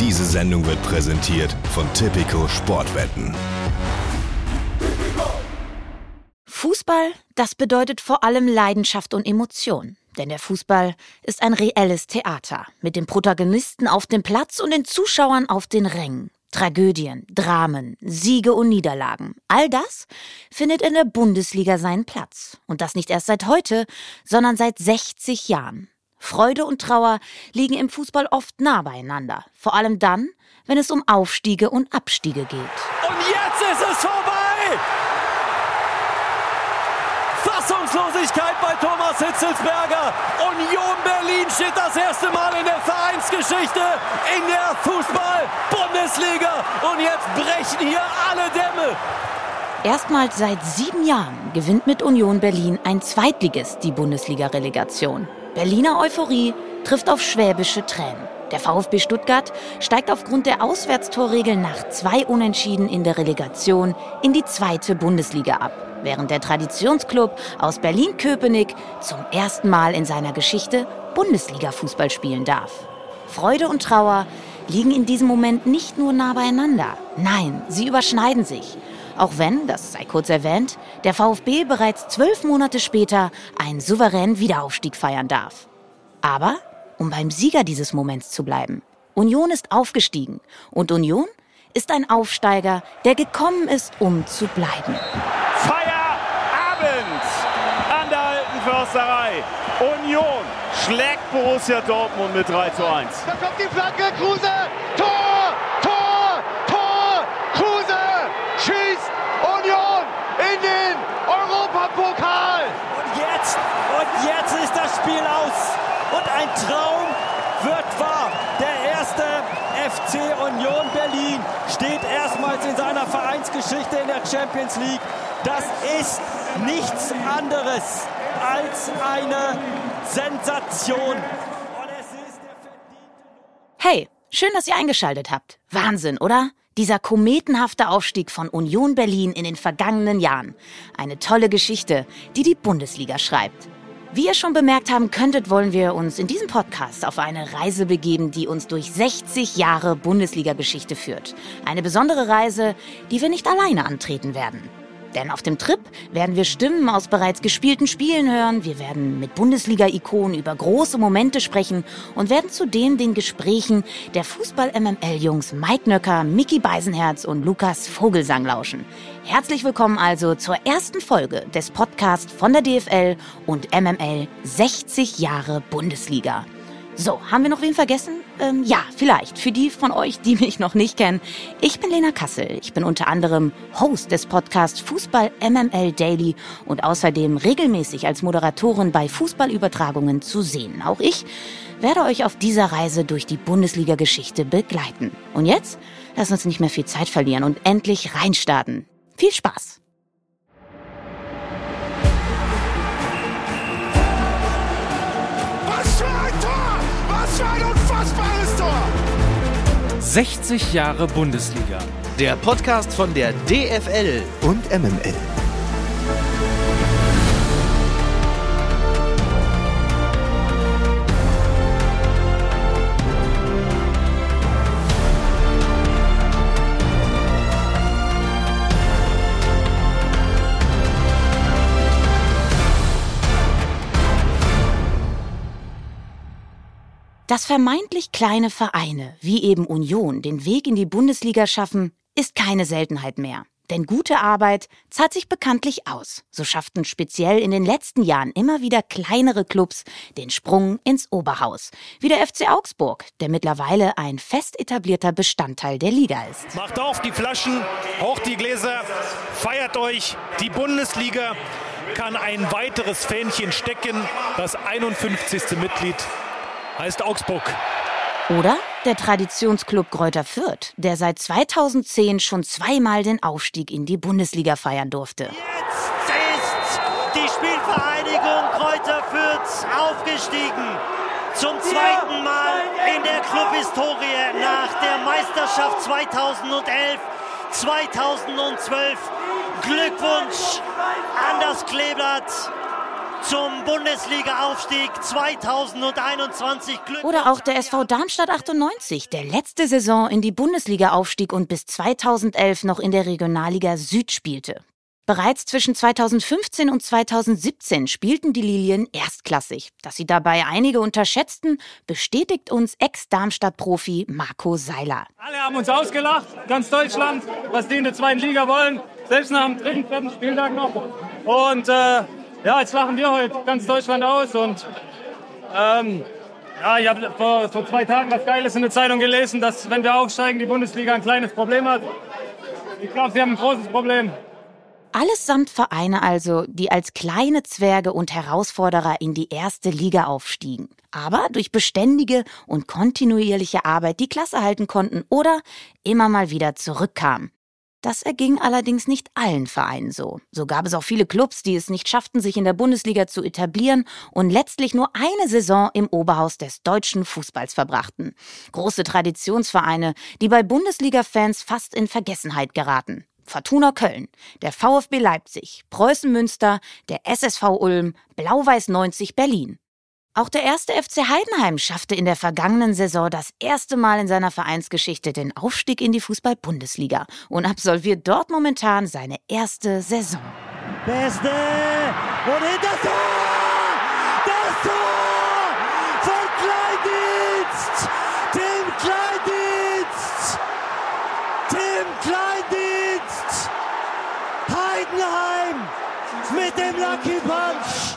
Diese Sendung wird präsentiert von Tipico Sportwetten. Fußball, das bedeutet vor allem Leidenschaft und Emotion. Denn der Fußball ist ein reelles Theater mit den Protagonisten auf dem Platz und den Zuschauern auf den Rängen. Tragödien, Dramen, Siege und Niederlagen. All das findet in der Bundesliga seinen Platz. Und das nicht erst seit heute, sondern seit 60 Jahren. Freude und Trauer liegen im Fußball oft nah beieinander. Vor allem dann, wenn es um Aufstiege und Abstiege geht. Und jetzt ist es vorbei! Fassungslosigkeit bei Thomas Hitzelsberger. Union Berlin steht das erste Mal in der Vereinsgeschichte in der Fußball-Bundesliga. Und jetzt brechen hier alle Dämme. Erstmals seit sieben Jahren gewinnt mit Union Berlin ein Zweitligist die Bundesliga-Relegation. Berliner Euphorie trifft auf schwäbische Tränen. Der VfB Stuttgart steigt aufgrund der Auswärtstorregel nach zwei Unentschieden in der Relegation in die zweite Bundesliga ab, während der Traditionsklub aus Berlin-Köpenick zum ersten Mal in seiner Geschichte Bundesliga-Fußball spielen darf. Freude und Trauer liegen in diesem Moment nicht nur nah beieinander. Nein, sie überschneiden sich. Auch wenn, das sei kurz erwähnt, der VfB bereits zwölf Monate später einen souveränen Wiederaufstieg feiern darf. Aber, um beim Sieger dieses Moments zu bleiben, Union ist aufgestiegen und Union ist ein Aufsteiger, der gekommen ist, um zu bleiben. Feierabend an der alten Försterei. Union schlägt Borussia Dortmund mit 3 zu 1. Da kommt die Flanke, Kruse, Tor, Tor, Tor, Kruse schießt Union in den Europapokal. Und jetzt, und jetzt ist das Spiel aus. Und ein Traum wird wahr. Der erste FC Union Berlin steht erstmals in seiner Vereinsgeschichte in der Champions League. Das ist nichts anderes als eine Sensation. Hey, schön, dass ihr eingeschaltet habt. Wahnsinn, oder? Dieser kometenhafte Aufstieg von Union Berlin in den vergangenen Jahren. Eine tolle Geschichte, die die Bundesliga schreibt. Wie ihr schon bemerkt haben könntet, wollen wir uns in diesem Podcast auf eine Reise begeben, die uns durch 60 Jahre Bundesliga-Geschichte führt. Eine besondere Reise, die wir nicht alleine antreten werden. Denn auf dem Trip werden wir Stimmen aus bereits gespielten Spielen hören, wir werden mit Bundesliga-Ikonen über große Momente sprechen und werden zudem den Gesprächen der Fußball-MML-Jungs Mike Nöcker, Mickey Beisenherz und Lukas Vogelsang lauschen. Herzlich willkommen also zur ersten Folge des Podcasts von der DFL und MML 60 Jahre Bundesliga. So, haben wir noch wen vergessen? Ähm, ja, vielleicht. Für die von euch, die mich noch nicht kennen. Ich bin Lena Kassel. Ich bin unter anderem Host des Podcasts Fußball MML Daily und außerdem regelmäßig als Moderatorin bei Fußballübertragungen zu sehen. Auch ich werde euch auf dieser Reise durch die Bundesliga-Geschichte begleiten. Und jetzt lasst uns nicht mehr viel Zeit verlieren und endlich reinstarten. Viel Spaß! Was für ein Tor! Was für ein unfassbares Tor! 60 Jahre Bundesliga. Der Podcast von der DFL. Und MML. Dass vermeintlich kleine Vereine wie eben Union den Weg in die Bundesliga schaffen, ist keine Seltenheit mehr. Denn gute Arbeit zahlt sich bekanntlich aus. So schafften speziell in den letzten Jahren immer wieder kleinere Clubs den Sprung ins Oberhaus. Wie der FC Augsburg, der mittlerweile ein fest etablierter Bestandteil der Liga ist. Macht auf die Flaschen, hoch die Gläser, feiert euch. Die Bundesliga kann ein weiteres Fähnchen stecken. Das 51. Mitglied heißt Augsburg. Oder der Traditionsclub Greuther Fürth, der seit 2010 schon zweimal den Aufstieg in die Bundesliga feiern durfte. Jetzt ist die Spielvereinigung Kräuter Fürth aufgestiegen. Zum zweiten Mal in der Clubhistorie nach der Meisterschaft 2011, 2012. Glückwunsch an das Kleeblatt. Zum Bundesliga-Aufstieg 2021. Oder auch der SV Darmstadt 98, der letzte Saison in die Bundesliga aufstieg und bis 2011 noch in der Regionalliga Süd spielte. Bereits zwischen 2015 und 2017 spielten die Lilien erstklassig. Dass sie dabei einige unterschätzten, bestätigt uns Ex-Darmstadt-Profi Marco Seiler. Alle haben uns ausgelacht, ganz Deutschland, was die in der zweiten Liga wollen. Selbst nach dem dritten, vierten Spieltag noch. Und äh, ja, jetzt lachen wir heute ganz Deutschland aus. Und ähm, ja, ich habe vor, vor zwei Tagen was Geiles in der Zeitung gelesen, dass wenn wir aufsteigen, die Bundesliga ein kleines Problem hat. Ich glaube, sie haben ein großes Problem. Allesamt Vereine also, die als kleine Zwerge und Herausforderer in die erste Liga aufstiegen, aber durch beständige und kontinuierliche Arbeit die Klasse halten konnten oder immer mal wieder zurückkamen. Das erging allerdings nicht allen Vereinen so. So gab es auch viele Clubs, die es nicht schafften, sich in der Bundesliga zu etablieren und letztlich nur eine Saison im Oberhaus des deutschen Fußballs verbrachten. Große Traditionsvereine, die bei Bundesliga-Fans fast in Vergessenheit geraten. Fortuna Köln, der VfB Leipzig, Preußen Münster, der SSV Ulm, Blau-Weiß 90 Berlin. Auch der erste FC Heidenheim schaffte in der vergangenen Saison das erste Mal in seiner Vereinsgeschichte den Aufstieg in die Fußball-Bundesliga und absolviert dort momentan seine erste Saison. Beste und in das Tor! Das Tor von Kleindienst! Tim Kleindienst! Tim Kleindienst! Heidenheim mit dem Lucky Punch!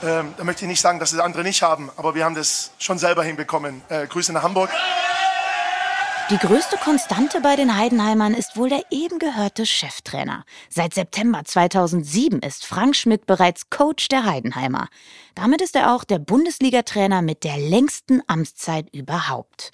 Ähm, da möchte ich nicht sagen, dass es andere nicht haben, aber wir haben das schon selber hinbekommen. Äh, Grüße nach Hamburg. Die größte Konstante bei den Heidenheimern ist wohl der eben gehörte Cheftrainer. Seit September 2007 ist Frank Schmidt bereits Coach der Heidenheimer. Damit ist er auch der Bundesliga-Trainer mit der längsten Amtszeit überhaupt.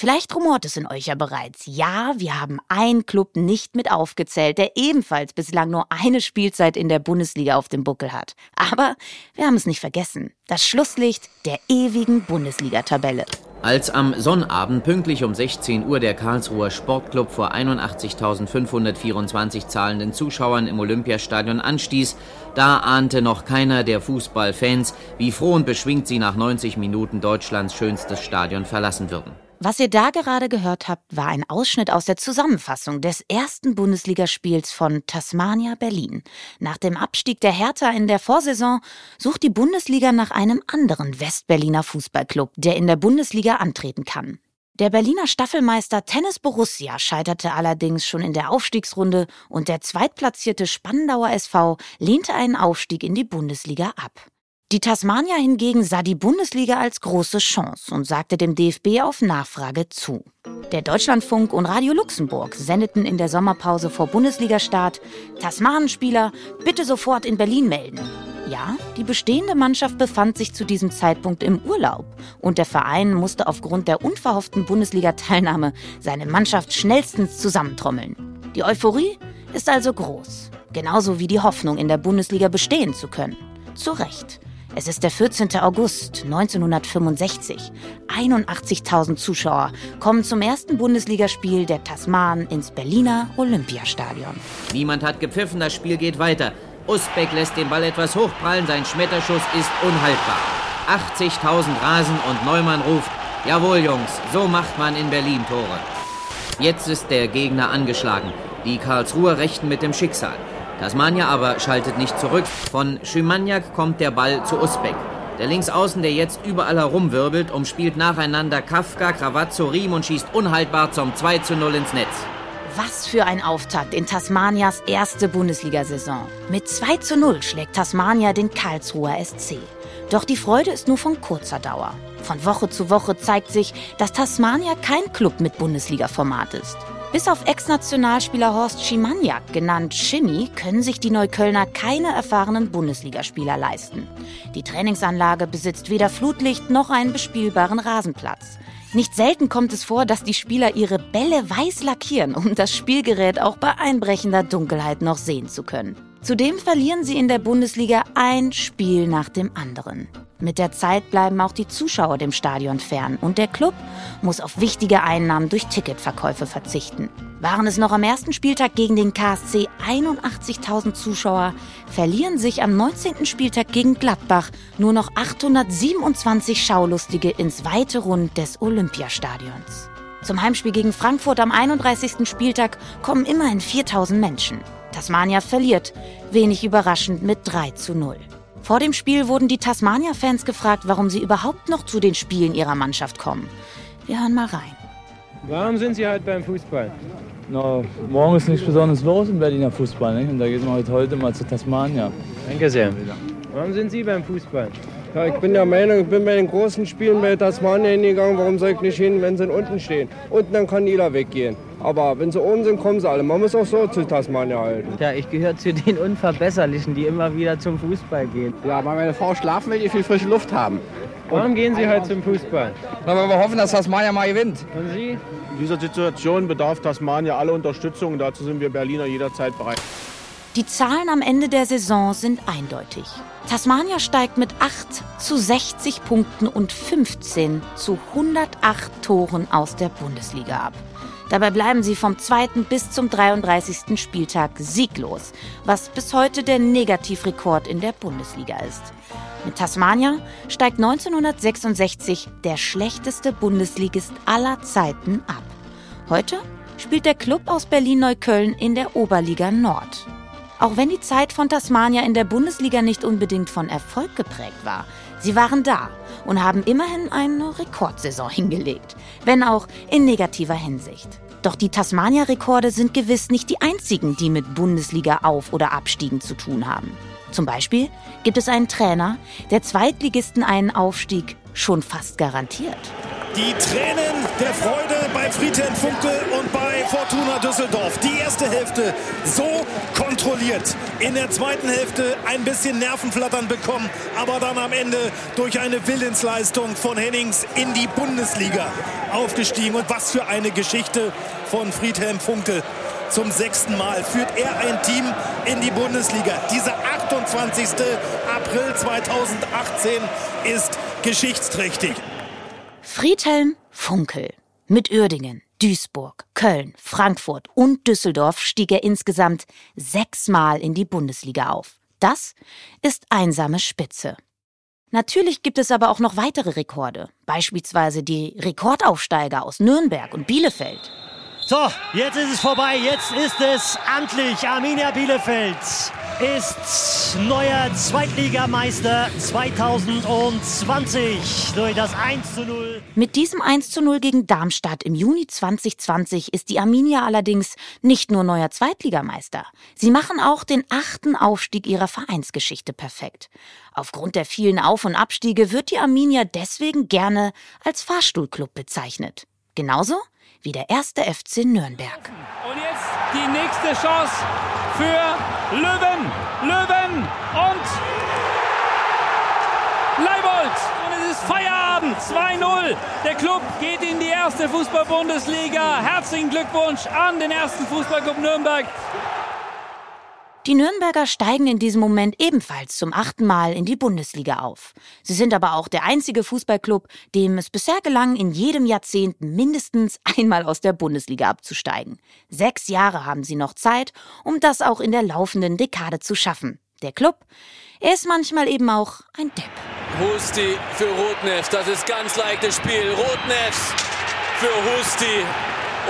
Vielleicht rumort es in euch ja bereits. Ja, wir haben einen Club nicht mit aufgezählt, der ebenfalls bislang nur eine Spielzeit in der Bundesliga auf dem Buckel hat. Aber wir haben es nicht vergessen. Das Schlusslicht der ewigen Bundesliga-Tabelle. Als am Sonnabend pünktlich um 16 Uhr der Karlsruher Sportclub vor 81.524 zahlenden Zuschauern im Olympiastadion anstieß, da ahnte noch keiner der Fußballfans, wie froh und beschwingt sie nach 90 Minuten Deutschlands schönstes Stadion verlassen würden. Was ihr da gerade gehört habt, war ein Ausschnitt aus der Zusammenfassung des ersten Bundesligaspiels von Tasmania Berlin. Nach dem Abstieg der Hertha in der Vorsaison sucht die Bundesliga nach einem anderen Westberliner Fußballclub, der in der Bundesliga antreten kann. Der Berliner Staffelmeister Tennis Borussia scheiterte allerdings schon in der Aufstiegsrunde und der zweitplatzierte Spandauer SV lehnte einen Aufstieg in die Bundesliga ab. Die Tasmania hingegen sah die Bundesliga als große Chance und sagte dem DFB auf Nachfrage zu. Der Deutschlandfunk und Radio Luxemburg sendeten in der Sommerpause vor Bundesligastart Tasmanenspieler bitte sofort in Berlin melden. Ja, die bestehende Mannschaft befand sich zu diesem Zeitpunkt im Urlaub und der Verein musste aufgrund der unverhofften Bundesliga-Teilnahme seine Mannschaft schnellstens zusammentrommeln. Die Euphorie ist also groß, genauso wie die Hoffnung, in der Bundesliga bestehen zu können. Zu Recht. Es ist der 14. August 1965. 81.000 Zuschauer kommen zum ersten Bundesligaspiel der Tasmanen ins Berliner Olympiastadion. Niemand hat gepfiffen, das Spiel geht weiter. Usbeck lässt den Ball etwas hochprallen, sein Schmetterschuss ist unhaltbar. 80.000 rasen und Neumann ruft, jawohl Jungs, so macht man in Berlin Tore. Jetzt ist der Gegner angeschlagen. Die Karlsruher rechten mit dem Schicksal. Tasmania aber schaltet nicht zurück. Von Schymaniak kommt der Ball zu Usbeck. Der Linksaußen, der jetzt überall herumwirbelt, umspielt nacheinander Kafka, Cravazzo, Riem und schießt unhaltbar zum 2 zu 0 ins Netz. Was für ein Auftakt in Tasmanias erste Bundesliga-Saison. Mit 2 zu 0 schlägt Tasmania den Karlsruher SC. Doch die Freude ist nur von kurzer Dauer. Von Woche zu Woche zeigt sich, dass Tasmania kein Club mit Bundesliga-Format ist. Bis auf Ex-Nationalspieler Horst Schimaniak, genannt Schimmy, können sich die Neuköllner keine erfahrenen Bundesligaspieler leisten. Die Trainingsanlage besitzt weder Flutlicht noch einen bespielbaren Rasenplatz. Nicht selten kommt es vor, dass die Spieler ihre Bälle weiß lackieren, um das Spielgerät auch bei einbrechender Dunkelheit noch sehen zu können. Zudem verlieren sie in der Bundesliga ein Spiel nach dem anderen. Mit der Zeit bleiben auch die Zuschauer dem Stadion fern und der Club muss auf wichtige Einnahmen durch Ticketverkäufe verzichten. Waren es noch am ersten Spieltag gegen den KSC 81.000 Zuschauer, verlieren sich am 19. Spieltag gegen Gladbach nur noch 827 Schaulustige ins weite Rund des Olympiastadions. Zum Heimspiel gegen Frankfurt am 31. Spieltag kommen immerhin 4000 Menschen. Tasmania verliert, wenig überraschend mit 3 zu 0. Vor dem Spiel wurden die Tasmania-Fans gefragt, warum sie überhaupt noch zu den Spielen ihrer Mannschaft kommen. Wir hören mal rein. Warum sind Sie halt beim Fußball? Na, morgen ist nichts Besonderes los im Berliner Fußball. Nicht? Und da geht man heute, heute mal zu Tasmania. Danke sehr. Warum sind Sie beim Fußball? Ja, ich bin der Meinung, ich bin bei den großen Spielen bei Tasmania hingegangen. Warum soll ich nicht hin, wenn sie unten stehen? Unten dann kann jeder weggehen. Aber wenn sie oben sind, kommen sie alle. Man muss auch so zu Tasmania halten. Ja, ich gehöre zu den Unverbesserlichen, die immer wieder zum Fußball gehen. Ja, weil meine Frau schlafen will, die viel frische Luft haben. Warum gehen Sie halt zum Fußball? Na, weil wir hoffen, dass Tasmania mal gewinnt. Und Sie? In dieser Situation bedarf Tasmania alle Unterstützung. Dazu sind wir Berliner jederzeit bereit. Die Zahlen am Ende der Saison sind eindeutig. Tasmania steigt mit 8 zu 60 Punkten und 15 zu 108 Toren aus der Bundesliga ab. Dabei bleiben sie vom 2. bis zum 33. Spieltag sieglos, was bis heute der Negativrekord in der Bundesliga ist. Mit Tasmania steigt 1966 der schlechteste Bundesligist aller Zeiten ab. Heute spielt der Club aus Berlin-Neukölln in der Oberliga Nord. Auch wenn die Zeit von Tasmania in der Bundesliga nicht unbedingt von Erfolg geprägt war, sie waren da und haben immerhin eine Rekordsaison hingelegt, wenn auch in negativer Hinsicht. Doch die Tasmania-Rekorde sind gewiss nicht die einzigen, die mit Bundesliga-Auf- oder Abstiegen zu tun haben. Zum Beispiel gibt es einen Trainer, der Zweitligisten einen Aufstieg schon fast garantiert. Die Tränen der Freude bei Friedhelm Funkel und bei Fortuna Düsseldorf. Die erste Hälfte so kontrolliert. In der zweiten Hälfte ein bisschen Nervenflattern bekommen, aber dann am Ende durch eine Willensleistung von Hennings in die Bundesliga aufgestiegen. Und was für eine Geschichte von Friedhelm Funkel. Zum sechsten Mal führt er ein Team in die Bundesliga. Dieser 28. April 2018 ist geschichtsträchtig. Friedhelm Funkel. Mit Uerdingen, Duisburg, Köln, Frankfurt und Düsseldorf stieg er insgesamt sechsmal in die Bundesliga auf. Das ist einsame Spitze. Natürlich gibt es aber auch noch weitere Rekorde, beispielsweise die Rekordaufsteiger aus Nürnberg und Bielefeld. So, jetzt ist es vorbei. Jetzt ist es amtlich. Arminia Bielefeld ist neuer Zweitligameister 2020 durch das 1 zu 0. Mit diesem 1 zu 0 gegen Darmstadt im Juni 2020 ist die Arminia allerdings nicht nur neuer Zweitligameister. Sie machen auch den achten Aufstieg ihrer Vereinsgeschichte perfekt. Aufgrund der vielen Auf- und Abstiege wird die Arminia deswegen gerne als Fahrstuhlclub bezeichnet. Genauso wie der erste FC Nürnberg. Und jetzt die nächste Chance für Löwen. Löwen und Leibold. Und es ist Feierabend. 2-0. Der Club geht in die erste Fußball-Bundesliga. Herzlichen Glückwunsch an den ersten Fußballclub Nürnberg. Die Nürnberger steigen in diesem Moment ebenfalls zum achten Mal in die Bundesliga auf. Sie sind aber auch der einzige Fußballclub, dem es bisher gelang, in jedem Jahrzehnt mindestens einmal aus der Bundesliga abzusteigen. Sechs Jahre haben sie noch Zeit, um das auch in der laufenden Dekade zu schaffen. Der Club, ist manchmal eben auch ein Depp. Husti für Rotnefs, das ist ganz leichtes Spiel. Rotnefs für Husti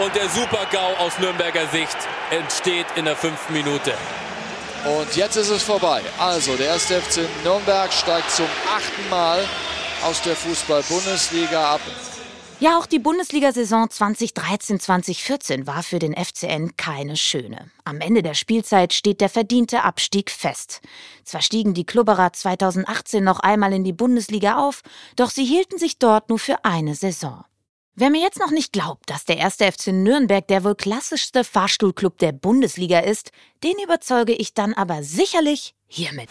und der Super-GAU aus Nürnberger Sicht entsteht in der fünften Minute. Und jetzt ist es vorbei. Also der erste FC Nürnberg steigt zum achten Mal aus der Fußball-Bundesliga ab. Ja, auch die Bundesliga-Saison 2013-2014 war für den FCN keine schöne. Am Ende der Spielzeit steht der verdiente Abstieg fest. Zwar stiegen die Klubberer 2018 noch einmal in die Bundesliga auf, doch sie hielten sich dort nur für eine Saison. Wer mir jetzt noch nicht glaubt, dass der erste FC Nürnberg der wohl klassischste Fahrstuhlclub der Bundesliga ist, den überzeuge ich dann aber sicherlich hiermit.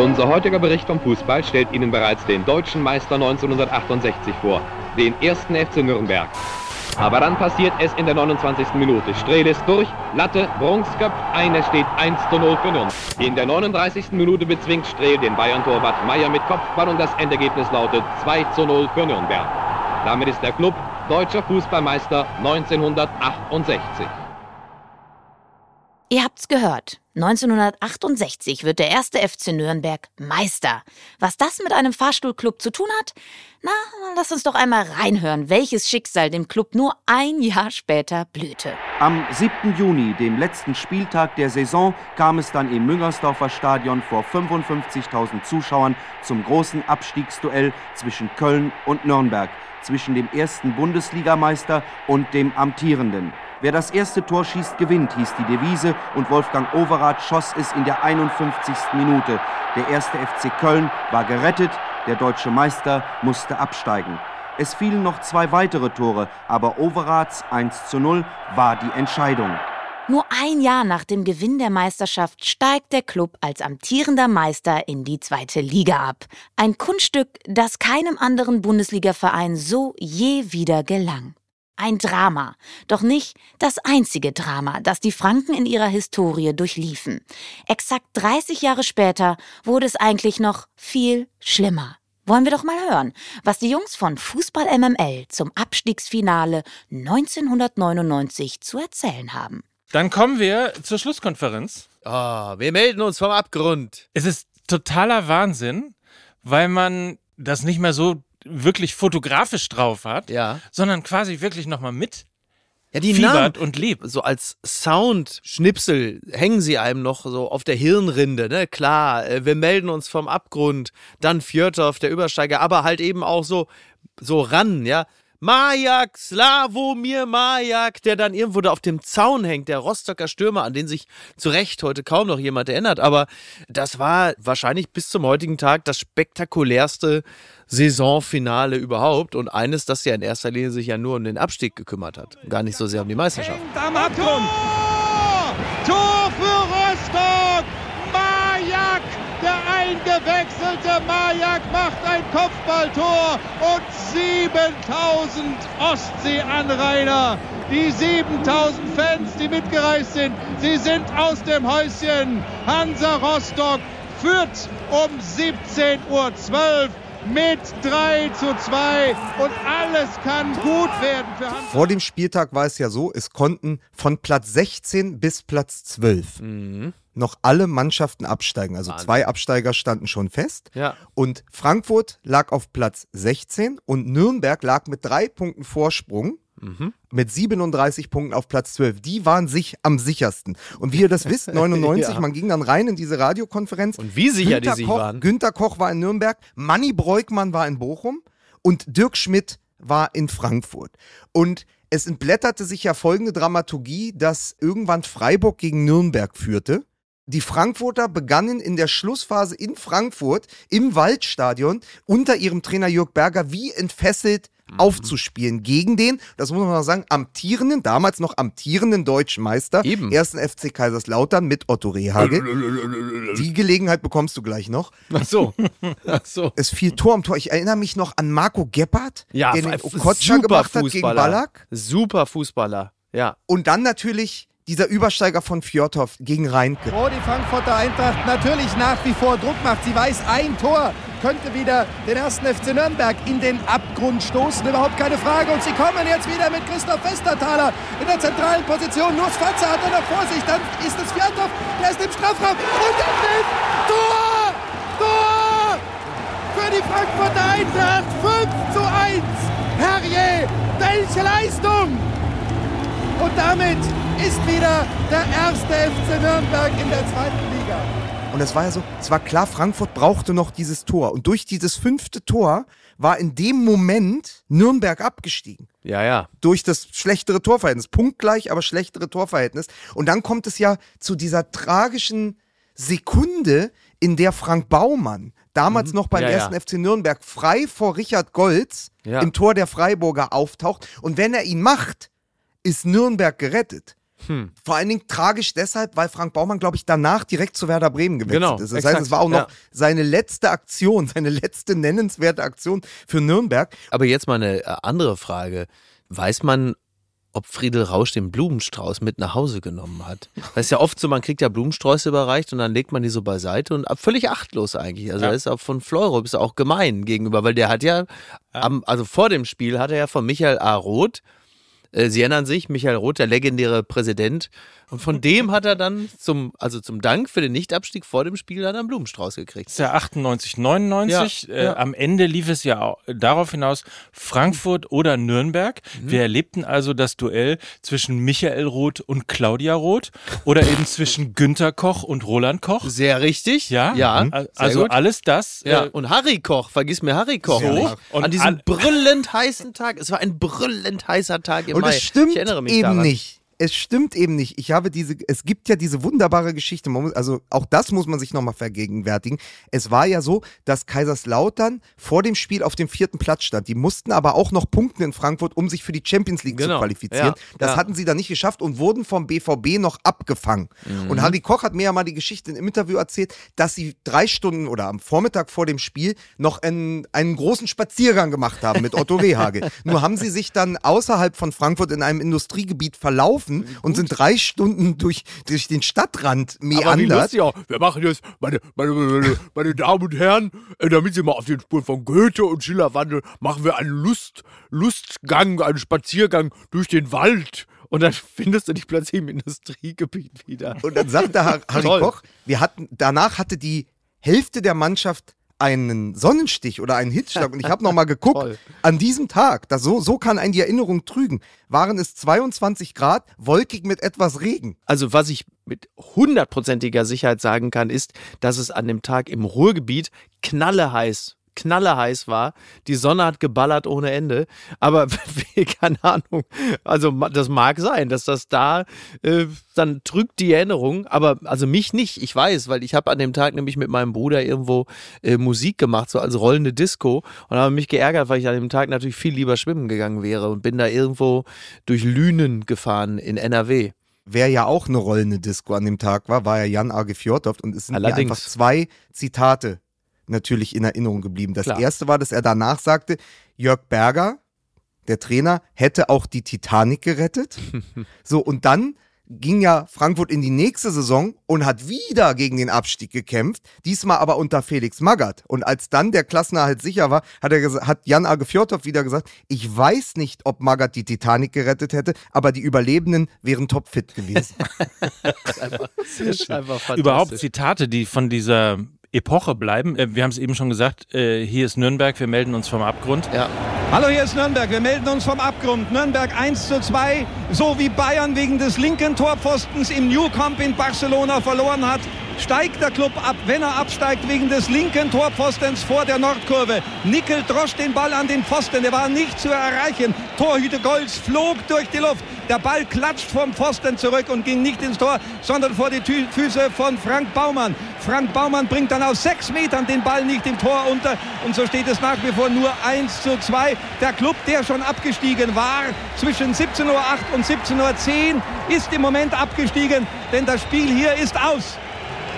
Unser heutiger Bericht vom Fußball stellt Ihnen bereits den deutschen Meister 1968 vor, den ersten FC Nürnberg. Aber dann passiert es in der 29. Minute. Strehl ist durch, Latte, Brunks köpft ein, es steht 1 zu 0 für Nürnberg. In der 39. Minute bezwingt Strehl den Bayern-Torwart Meier mit Kopfball und das Endergebnis lautet 2 zu 0 für Nürnberg. Damit ist der Club deutscher Fußballmeister 1968. Ihr habt's gehört. 1968 wird der erste FC Nürnberg Meister. Was das mit einem Fahrstuhlclub zu tun hat? Na, lass uns doch einmal reinhören, welches Schicksal dem Club nur ein Jahr später blühte. Am 7. Juni, dem letzten Spieltag der Saison, kam es dann im Müngersdorfer Stadion vor 55.000 Zuschauern zum großen Abstiegsduell zwischen Köln und Nürnberg, zwischen dem ersten Bundesligameister und dem amtierenden. Wer das erste Tor schießt, gewinnt, hieß die Devise und Wolfgang Overath schoss es in der 51. Minute. Der erste FC Köln war gerettet, der deutsche Meister musste absteigen. Es fielen noch zwei weitere Tore, aber Overaths 1 zu 0 war die Entscheidung. Nur ein Jahr nach dem Gewinn der Meisterschaft steigt der Club als amtierender Meister in die zweite Liga ab. Ein Kunststück, das keinem anderen Bundesligaverein so je wieder gelang. Ein Drama, doch nicht das einzige Drama, das die Franken in ihrer Historie durchliefen. Exakt 30 Jahre später wurde es eigentlich noch viel schlimmer. Wollen wir doch mal hören, was die Jungs von Fußball MML zum Abstiegsfinale 1999 zu erzählen haben. Dann kommen wir zur Schlusskonferenz. Oh, wir melden uns vom Abgrund. Es ist totaler Wahnsinn, weil man das nicht mehr so wirklich fotografisch drauf hat, ja. sondern quasi wirklich nochmal mit ja, die fiebert Namen, und lebt. So als Soundschnipsel hängen sie einem noch so auf der Hirnrinde, ne? Klar, äh, wir melden uns vom Abgrund, dann Fjörtov, der Übersteiger, aber halt eben auch so, so ran, ja? Majak, Slavomir Majak, der dann irgendwo da auf dem Zaun hängt, der Rostocker Stürmer, an den sich zu Recht heute kaum noch jemand erinnert. Aber das war wahrscheinlich bis zum heutigen Tag das spektakulärste Saisonfinale überhaupt und eines, das ja in erster Linie sich ja nur um den Abstieg gekümmert hat, gar nicht so sehr um die Meisterschaft. Am Abgrund. Tor für Rostock. Majak, der eingewechselte Majak macht ein Kopfballtor und 7000 Ostseeanrainer, die 7000 Fans, die mitgereist sind, sie sind aus dem Häuschen. Hansa Rostock führt um 17.12 Uhr mit 3 zu 2 und alles kann gut werden für Hansa. Vor dem Spieltag war es ja so, es konnten von Platz 16 bis Platz 12 Mhm. Noch alle Mannschaften absteigen. Also zwei Absteiger standen schon fest. Ja. Und Frankfurt lag auf Platz 16 und Nürnberg lag mit drei Punkten Vorsprung. Mhm. Mit 37 Punkten auf Platz 12. Die waren sich am sichersten. Und wie ihr das wisst, 99, Ja. man ging dann rein in diese Radiokonferenz. Und wie sicher die Günter sich Koch, waren. Günter Koch war in Nürnberg, Manny Breukmann war in Bochum und Dirk Schmidt war in Frankfurt. Und es entblätterte sich ja folgende Dramaturgie, dass irgendwann Freiburg gegen Nürnberg führte. Die Frankfurter begannen in der Schlussphase in Frankfurt im Waldstadion unter ihrem Trainer Jörg Berger wie entfesselt Mhm. aufzuspielen gegen den, das muss man mal sagen, amtierenden, damals noch amtierenden deutschen Meister, ersten FC Kaiserslautern mit Otto Rehagel. Die Gelegenheit bekommst du gleich noch. Ach so. Ach so. Es fiel Tor am Tor. Ich erinnere mich noch an Marco Gebhardt, Ja, der den super gemacht hat gegen. Ballack. Super Fußballer, ja. Und dann natürlich dieser Übersteiger von Fjordhoff gegen Reinke. Wo die Frankfurter Eintracht natürlich nach wie vor Druck macht. Sie weiß, ein Tor könnte wieder den ersten FC Nürnberg in den Abgrund stoßen. Überhaupt keine Frage. Und sie kommen jetzt wieder mit Christoph Westerthaler in der zentralen Position. Nur Fatzer hat er noch vor sich. Dann ist es Fjordhoff, der ist im Strafraum. Und der trifft. Tor! Tor! Für die Frankfurter Eintracht 5 zu 1. Herrje, welche Leistung! Und damit ist wieder der erste FC Nürnberg in der zweiten Liga. Und es war ja so, es war klar, Frankfurt brauchte noch dieses Tor. Und durch dieses fünfte Tor war in dem Moment Nürnberg abgestiegen. Ja, ja. Durch das schlechtere Torverhältnis. Punktgleich, aber schlechtere Torverhältnis. Und dann kommt es ja zu dieser tragischen Sekunde, in der Frank Baumann, damals noch beim Mhm. Ja, ja. ersten FC Nürnberg, frei vor Richard Goltz Ja. im Tor der Freiburger auftaucht. Und wenn er ihn macht, ist Nürnberg gerettet. Hm. Vor allen Dingen tragisch deshalb, weil Frank Baumann, glaube ich, danach direkt zu Werder Bremen gewechselt Genau, ist. Das exakt, heißt, es war auch noch ja. seine letzte Aktion, seine letzte nennenswerte Aktion für Nürnberg. Aber jetzt mal eine äh, andere Frage. Weiß man, ob Friedel Rausch den Blumenstrauß mit nach Hause genommen hat? Das ist ja oft so, man kriegt ja Blumensträuße überreicht und dann legt man die so beiseite und völlig achtlos eigentlich. Also Ja. er ist auch von Fleuro ist auch gemein gegenüber, weil der hat ja, Am, also vor dem Spiel hat er ja von Michael A. Roth Sie erinnern sich, Michael Roth, der legendäre Präsident. Und von dem hat er dann zum, also zum Dank für den Nichtabstieg vor dem Spiel dann einen Blumenstrauß gekriegt. Das ist ja 98, 99. Ja, äh, ja. Am Ende lief es ja au- darauf hinaus, Frankfurt oder Nürnberg. Mhm. Wir erlebten also das Duell zwischen Michael Roth und Claudia Roth oder eben zwischen Günter Koch und Roland Koch. Sehr richtig. Ja, Ja, Mhm. also gut. alles das. Ja, äh, und Harry Koch, vergiss mir Harry Koch. So. Und An diesem an- brüllend heißen Tag. Es war ein brüllend heißer Tag im Und Mai. es stimmt ich erinnere mich eben daran. nicht. Es stimmt eben nicht. Ich habe diese, es gibt ja diese wunderbare Geschichte. Also auch das muss man sich nochmal vergegenwärtigen. Es war ja so, dass Kaiserslautern vor dem Spiel auf dem vierten Platz stand. Die mussten aber auch noch punkten in Frankfurt, um sich für die Champions League Genau. zu qualifizieren. Ja. Das Ja. hatten sie dann nicht geschafft und wurden vom BVB noch abgefangen. Mhm. Und Harry Koch hat mir ja mal die Geschichte im Interview erzählt, dass sie drei Stunden oder am Vormittag vor dem Spiel noch einen, einen großen Spaziergang gemacht haben mit Otto Rehagel. Nur haben sie sich dann außerhalb von Frankfurt in einem Industriegebiet verlaufen und sind drei Stunden durch, durch den Stadtrand Aber wie meandert. lustig auch. Wir machen jetzt, meine, meine, meine, meine Damen und Herren, äh, damit Sie mal auf den Spuren von Goethe und Schiller wandeln, machen wir einen Lust, Lustgang, einen Spaziergang durch den Wald. Und dann findest du dich plötzlich im Industriegebiet wieder. Und dann sagte Har- Harry Toll. Koch, wir hatten, danach hatte die Hälfte der Mannschaft einen Sonnenstich oder einen Hitzschlag. Und ich habe nochmal geguckt, Toll. an diesem Tag, das so, so kann einen die Erinnerung trügen, waren es 22 Grad, wolkig mit etwas Regen. Also was ich mit hundertprozentiger Sicherheit sagen kann, ist, dass es an dem Tag im Ruhrgebiet knalleheiß knalleheiß war. Die Sonne hat geballert ohne Ende. Aber keine Ahnung. Also das mag sein, dass das da äh, dann trügt die Erinnerung. Aber also mich nicht. Ich weiß, weil ich habe an dem Tag nämlich mit meinem Bruder irgendwo äh, Musik gemacht, so als rollende Disco. Und habe mich geärgert, weil ich an dem Tag natürlich viel lieber schwimmen gegangen wäre und bin da irgendwo durch Lünen gefahren in NRW. Wer ja auch eine rollende Disco an dem Tag war, war ja Jan Age Fjordhoft und es sind einfach zwei Zitate natürlich in Erinnerung geblieben. Das Klar. erste war, dass er danach sagte, Jörg Berger, der Trainer, hätte auch die Titanic gerettet. so, und dann ging ja Frankfurt in die nächste Saison und hat wieder gegen den Abstieg gekämpft, diesmal aber unter Felix Magath. Und als dann der Klassenerhalt sicher war, hat, er hat Jan Age Fjordhoff wieder gesagt, ich weiß nicht, ob Magath die Titanic gerettet hätte, aber die Überlebenden wären topfit gewesen. Das ist einfach, das ist einfach fantastisch. Überhaupt Zitate, die von dieser Epoche bleiben. Äh, Wir haben es eben schon gesagt, äh, hier ist Nürnberg, wir melden uns vom Abgrund. Ja. Hallo, hier ist Nürnberg. Wir melden uns vom Abgrund. Nürnberg 1 zu 2. So wie Bayern wegen des linken Torpfostens im New Camp in Barcelona verloren hat, steigt der Club ab, wenn er absteigt, wegen des linken Torpfostens vor der Nordkurve. Nickel drosch den Ball an den Pfosten. Der war nicht zu erreichen. Torhüter Golz flog durch die Luft. Der Ball klatscht vom Pfosten zurück und ging nicht ins Tor, sondern vor die Tü Füße von Frank Baumann. Frank Baumann bringt dann aus sechs Metern den Ball nicht im Tor unter. Und so steht es nach wie vor nur 1 zu 2. Der Club, der schon abgestiegen war, zwischen 17.08 Uhr und 17.10 Uhr, ist im Moment abgestiegen, denn das Spiel hier ist aus.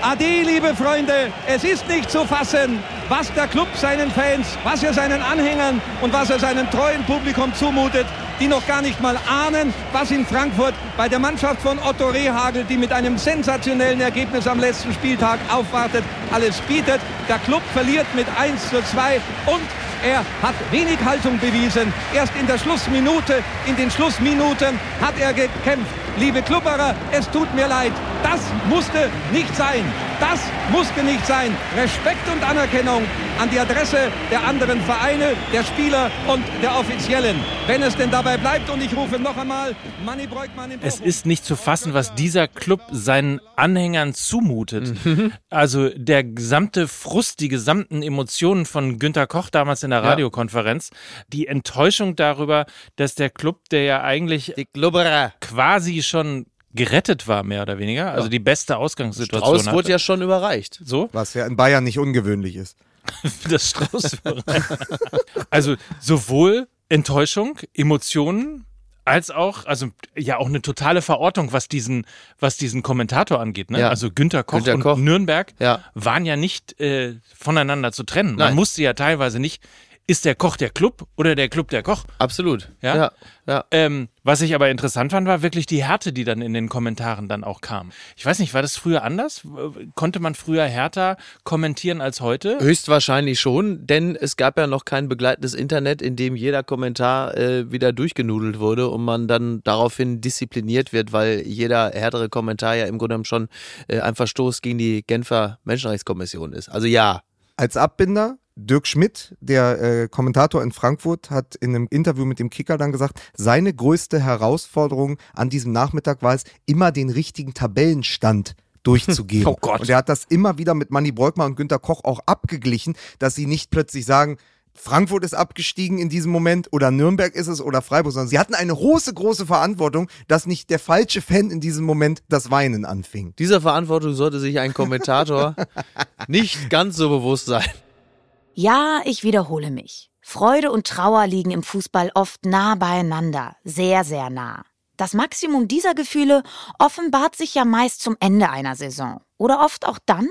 Ade, liebe Freunde, es ist nicht zu fassen, was der Club seinen Fans, was er seinen Anhängern und was er seinem treuen Publikum zumutet, die noch gar nicht mal ahnen, was in Frankfurt bei der Mannschaft von Otto Rehagel, die mit einem sensationellen Ergebnis am letzten Spieltag aufwartet, alles bietet. Der Club verliert mit 1 zu 2 und er hat wenig Haltung bewiesen. Erst in der Schlussminute, in den Schlussminuten hat er gekämpft. Liebe Klubberer, es tut mir leid. Das musste nicht sein. Das musste nicht sein. Respekt und Anerkennung an die Adresse der anderen Vereine, der Spieler und der Offiziellen. Wenn es denn dabei bleibt, und ich rufe noch einmal, Manni Breukmann in Es ist nicht zu fassen, was dieser Club seinen Anhängern zumutet. Also der gesamte Frust, die gesamten Emotionen von Günter Koch damals in der Ja. Radiokonferenz, die Enttäuschung darüber, dass der Club, der ja eigentlich quasi schon gerettet war, mehr oder weniger, also Ja. die beste Ausgangssituation Strauß hatte. wurde ja schon überreicht. So? Was ja in Bayern nicht ungewöhnlich ist. das Strauß. also sowohl Enttäuschung, Emotionen, als auch, also ja auch eine totale Verortung, was diesen, was diesen Kommentator angeht. Ne? Ja. Also Günter Koch Günter und Koch. Nürnberg Ja. waren ja nicht äh, voneinander zu trennen. Man Nein. musste ja teilweise nicht ist der Koch der Club oder der Club der Koch? Absolut. Ja. Ja, ja. Ähm, was ich aber interessant fand, war wirklich die Härte, die dann in den Kommentaren dann auch kam. Ich weiß nicht, war das früher anders? Konnte man früher härter kommentieren als heute? Höchstwahrscheinlich schon, denn es gab ja noch kein begleitendes Internet, in dem jeder Kommentar äh, wieder durchgenudelt wurde und man dann daraufhin diszipliniert wird, weil jeder härtere Kommentar ja im Grunde genommen schon äh, ein Verstoß gegen die Genfer Menschenrechtskommission ist. Also ja. Als Abbinder Dirk Schmidt, der äh, Kommentator in Frankfurt, hat in einem Interview mit dem Kicker dann gesagt, seine größte Herausforderung an diesem Nachmittag war es, immer den richtigen Tabellenstand durchzugehen. Oh Gott. Und er hat das immer wieder mit Manny Breukmann und Günter Koch auch abgeglichen, dass sie nicht plötzlich sagen, Frankfurt ist abgestiegen in diesem Moment oder Nürnberg ist es oder Freiburg, sondern sie hatten eine große, große Verantwortung, dass nicht der falsche Fan in diesem Moment das Weinen anfing. Dieser Verantwortung sollte sich ein Kommentator nicht ganz so bewusst sein. Ja, ich wiederhole mich. Freude und Trauer liegen im Fußball oft nah beieinander, sehr, sehr nah. Das Maximum dieser Gefühle offenbart sich ja meist zum Ende einer Saison oder oft auch dann,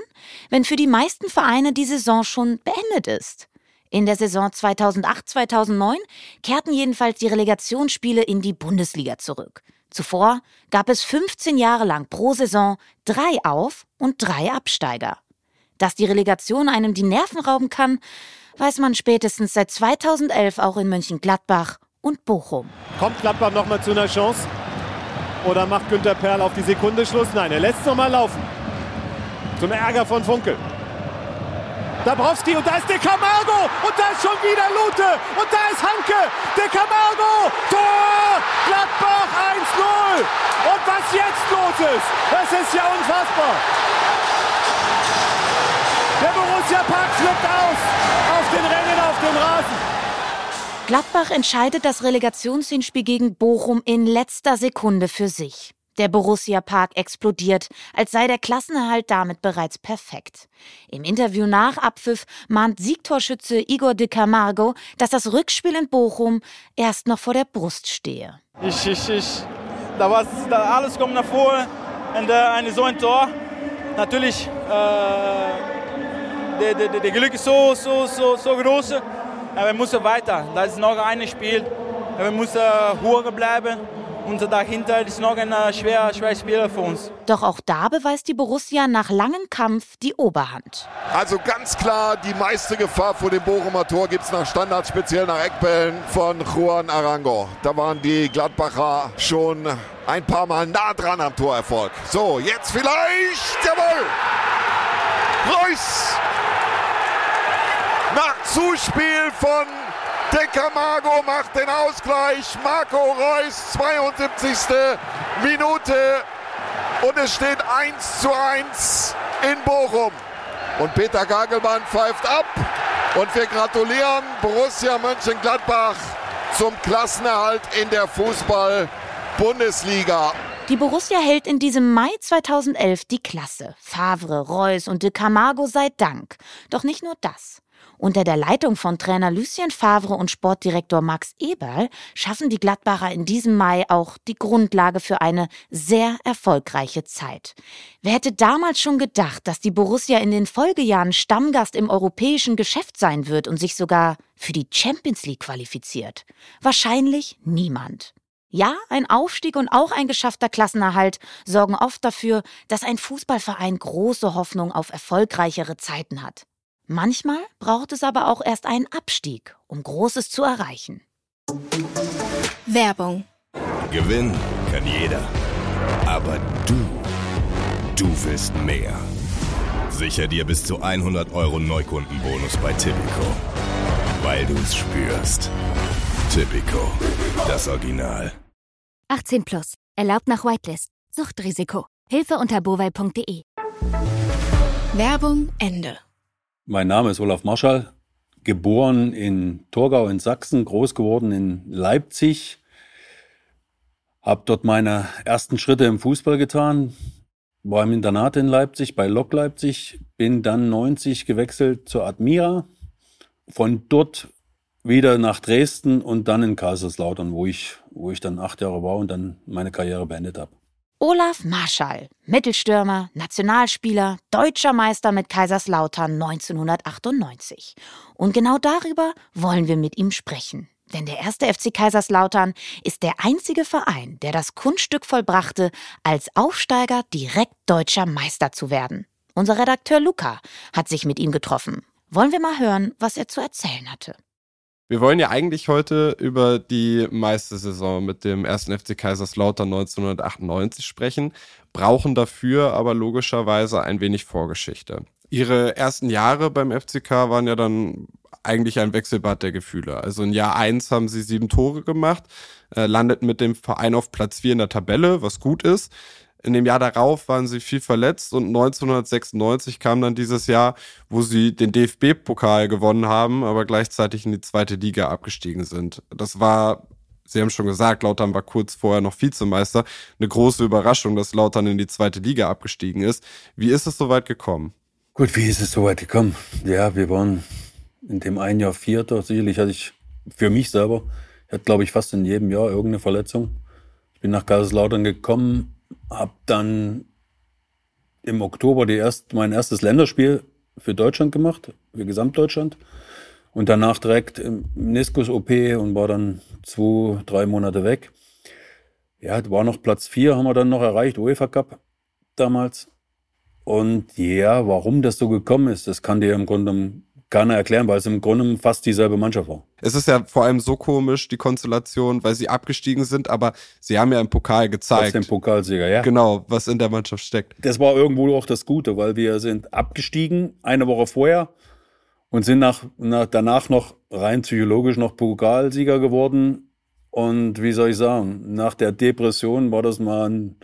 wenn für die meisten Vereine die Saison schon beendet ist. In der Saison 2008-2009 kehrten jedenfalls die Relegationsspiele in die Bundesliga zurück. Zuvor gab es 15 Jahre lang pro Saison drei Auf- und drei Absteiger. Dass die Relegation einem die Nerven rauben kann, weiß man spätestens seit 2011 auch in Mönchengladbach und Bochum. Kommt Gladbach nochmal zu einer Chance? Oder macht Günter Perl auf die Sekunde Schluss? Nein, er lässt es nochmal laufen. Zum Ärger von Funkel. Dabrowski und da ist De Camargo und da ist schon wieder Lute und da ist Hanke. De Camargo, Tor, Gladbach 1-0. Und was jetzt los ist, das ist ja unfassbar. Der Borussia Park flippt aus auf den Rennen auf dem Rasen. Gladbach entscheidet das Relegationshinspiel gegen Bochum in letzter Sekunde für sich. Der Borussia Park explodiert, als sei der Klassenerhalt damit bereits perfekt. Im Interview nach Abpfiff mahnt Siegtorschütze Igor de Camargo, dass das Rückspiel in Bochum erst noch vor der Brust stehe. Ich, ich, ich, da war da alles kommt nach vorne und äh, eine so ein Tor. Natürlich, äh, der, der, der Glück ist so, so, so, so groß. Aber wir müssen weiter. Das ist noch ein Spiel. Wir müssen ruhig bleiben. Und dahinter ist noch ein äh, schwerer, schwerer Spieler für uns. Doch auch da beweist die Borussia nach langem Kampf die Oberhand. Also ganz klar, die meiste Gefahr vor dem Bochumer Tor gibt es nach Standards, speziell nach Eckbällen von Juan Arango. Da waren die Gladbacher schon ein paar Mal nah dran am Torerfolg. So, jetzt vielleicht, jawohl, Reus. Zuspiel von De Camargo macht den Ausgleich. Marco Reus, 72. Minute. Und es steht 1 zu 1 in Bochum. Und Peter Gagelmann pfeift ab. Und wir gratulieren Borussia Mönchengladbach zum Klassenerhalt in der Fußball-Bundesliga. Die Borussia hält in diesem Mai 2011 die Klasse. Favre, Reus und de Camargo sei Dank. Doch nicht nur das. Unter der Leitung von Trainer Lucien Favre und Sportdirektor Max Eberl schaffen die Gladbacher in diesem Mai auch die Grundlage für eine sehr erfolgreiche Zeit. Wer hätte damals schon gedacht, dass die Borussia in den Folgejahren Stammgast im europäischen Geschäft sein wird und sich sogar für die Champions League qualifiziert? Wahrscheinlich niemand. Ja, ein Aufstieg und auch ein geschaffter Klassenerhalt sorgen oft dafür, dass ein Fußballverein große Hoffnung auf erfolgreichere Zeiten hat. Manchmal braucht es aber auch erst einen Abstieg, um Großes zu erreichen. Werbung. Gewinnen kann jeder. Aber du, du willst mehr. Sicher dir bis zu 100 Euro Neukundenbonus bei Tipico. Weil du es spürst. Tipico, das Original. 18 plus. Erlaubt nach Whitelist. Suchtrisiko. Hilfe unter bovai.de. Werbung Ende. Mein Name ist Olaf Marschall, geboren in Torgau in Sachsen, groß geworden in Leipzig. Hab dort meine ersten Schritte im Fußball getan, war im Internat in Leipzig, bei Lok Leipzig, bin dann 90 gewechselt zur Admira, von dort wieder nach Dresden und dann in Kaiserslautern, wo ich, wo ich dann acht Jahre war und dann meine Karriere beendet habe. Olaf Marschall, Mittelstürmer, Nationalspieler, deutscher Meister mit Kaiserslautern 1998. Und genau darüber wollen wir mit ihm sprechen. Denn der erste FC Kaiserslautern ist der einzige Verein, der das Kunststück vollbrachte, als Aufsteiger direkt deutscher Meister zu werden. Unser Redakteur Luca hat sich mit ihm getroffen. Wollen wir mal hören, was er zu erzählen hatte. Wir wollen ja eigentlich heute über die Meistersaison mit dem 1. FC Kaiserslautern 1998 sprechen, brauchen dafür aber logischerweise ein wenig Vorgeschichte. Ihre ersten Jahre beim FCK waren ja dann eigentlich ein Wechselbad der Gefühle. Also in Jahr eins haben sie sieben Tore gemacht, äh, landeten mit dem Verein auf Platz vier in der Tabelle, was gut ist. In dem Jahr darauf waren sie viel verletzt und 1996 kam dann dieses Jahr, wo sie den DFB-Pokal gewonnen haben, aber gleichzeitig in die zweite Liga abgestiegen sind. Das war, Sie haben schon gesagt, Lautern war kurz vorher noch Vizemeister. Eine große Überraschung, dass Lautern in die zweite Liga abgestiegen ist. Wie ist es soweit gekommen? Gut, wie ist es soweit gekommen? Ja, wir waren in dem einen Jahr Vierter. Sicherlich hatte ich für mich selber, ich hatte glaube ich fast in jedem Jahr irgendeine Verletzung. Ich bin nach Kaiserslautern gekommen, habe dann im Oktober erst, mein erstes Länderspiel für Deutschland gemacht, für Gesamtdeutschland. Und danach direkt im Meniskus-OP und war dann zwei, drei Monate weg. Ja, war noch Platz vier, haben wir dann noch erreicht, UEFA Cup damals. Und ja, warum das so gekommen ist, das kann dir im Grunde keiner erklären, weil es im Grunde fast dieselbe Mannschaft war. Es ist ja vor allem so komisch, die Konstellation, weil sie abgestiegen sind, aber sie haben ja im Pokal gezeigt. Den Pokalsieger, ja. Genau, was in der Mannschaft steckt. Das war irgendwo auch das Gute, weil wir sind abgestiegen eine Woche vorher und sind nach, nach danach noch rein psychologisch noch Pokalsieger geworden. Und wie soll ich sagen, nach der Depression war das mal ein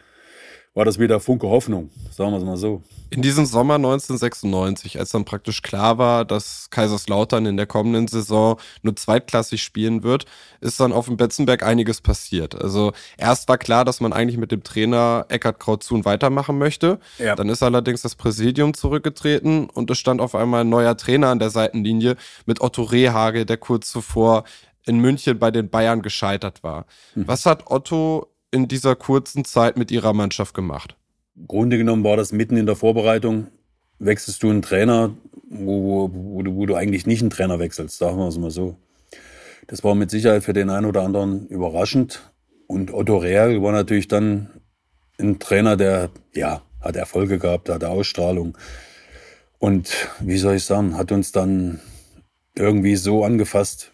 war das wieder Funke Hoffnung, sagen wir es mal so. In diesem Sommer 1996, als dann praktisch klar war, dass Kaiserslautern in der kommenden Saison nur zweitklassig spielen wird, ist dann auf dem Betzenberg einiges passiert. Also erst war klar, dass man eigentlich mit dem Trainer Eckhard Krautzun weitermachen möchte. Ja. Dann ist allerdings das Präsidium zurückgetreten und es stand auf einmal ein neuer Trainer an der Seitenlinie mit Otto Rehagel, der kurz zuvor in München bei den Bayern gescheitert war. Hm. Was hat Otto in dieser kurzen Zeit mit ihrer Mannschaft gemacht? Grunde genommen war das mitten in der Vorbereitung. Wechselst du einen Trainer, wo, wo, wo, du, eigentlich nicht einen Trainer wechselst, sagen wir es mal so. Das war mit Sicherheit für den einen oder anderen überraschend. Und Otto Real war natürlich dann ein Trainer, der, ja, hat Erfolge gehabt, hat Ausstrahlung. Und wie soll ich sagen, hat uns dann irgendwie so angefasst,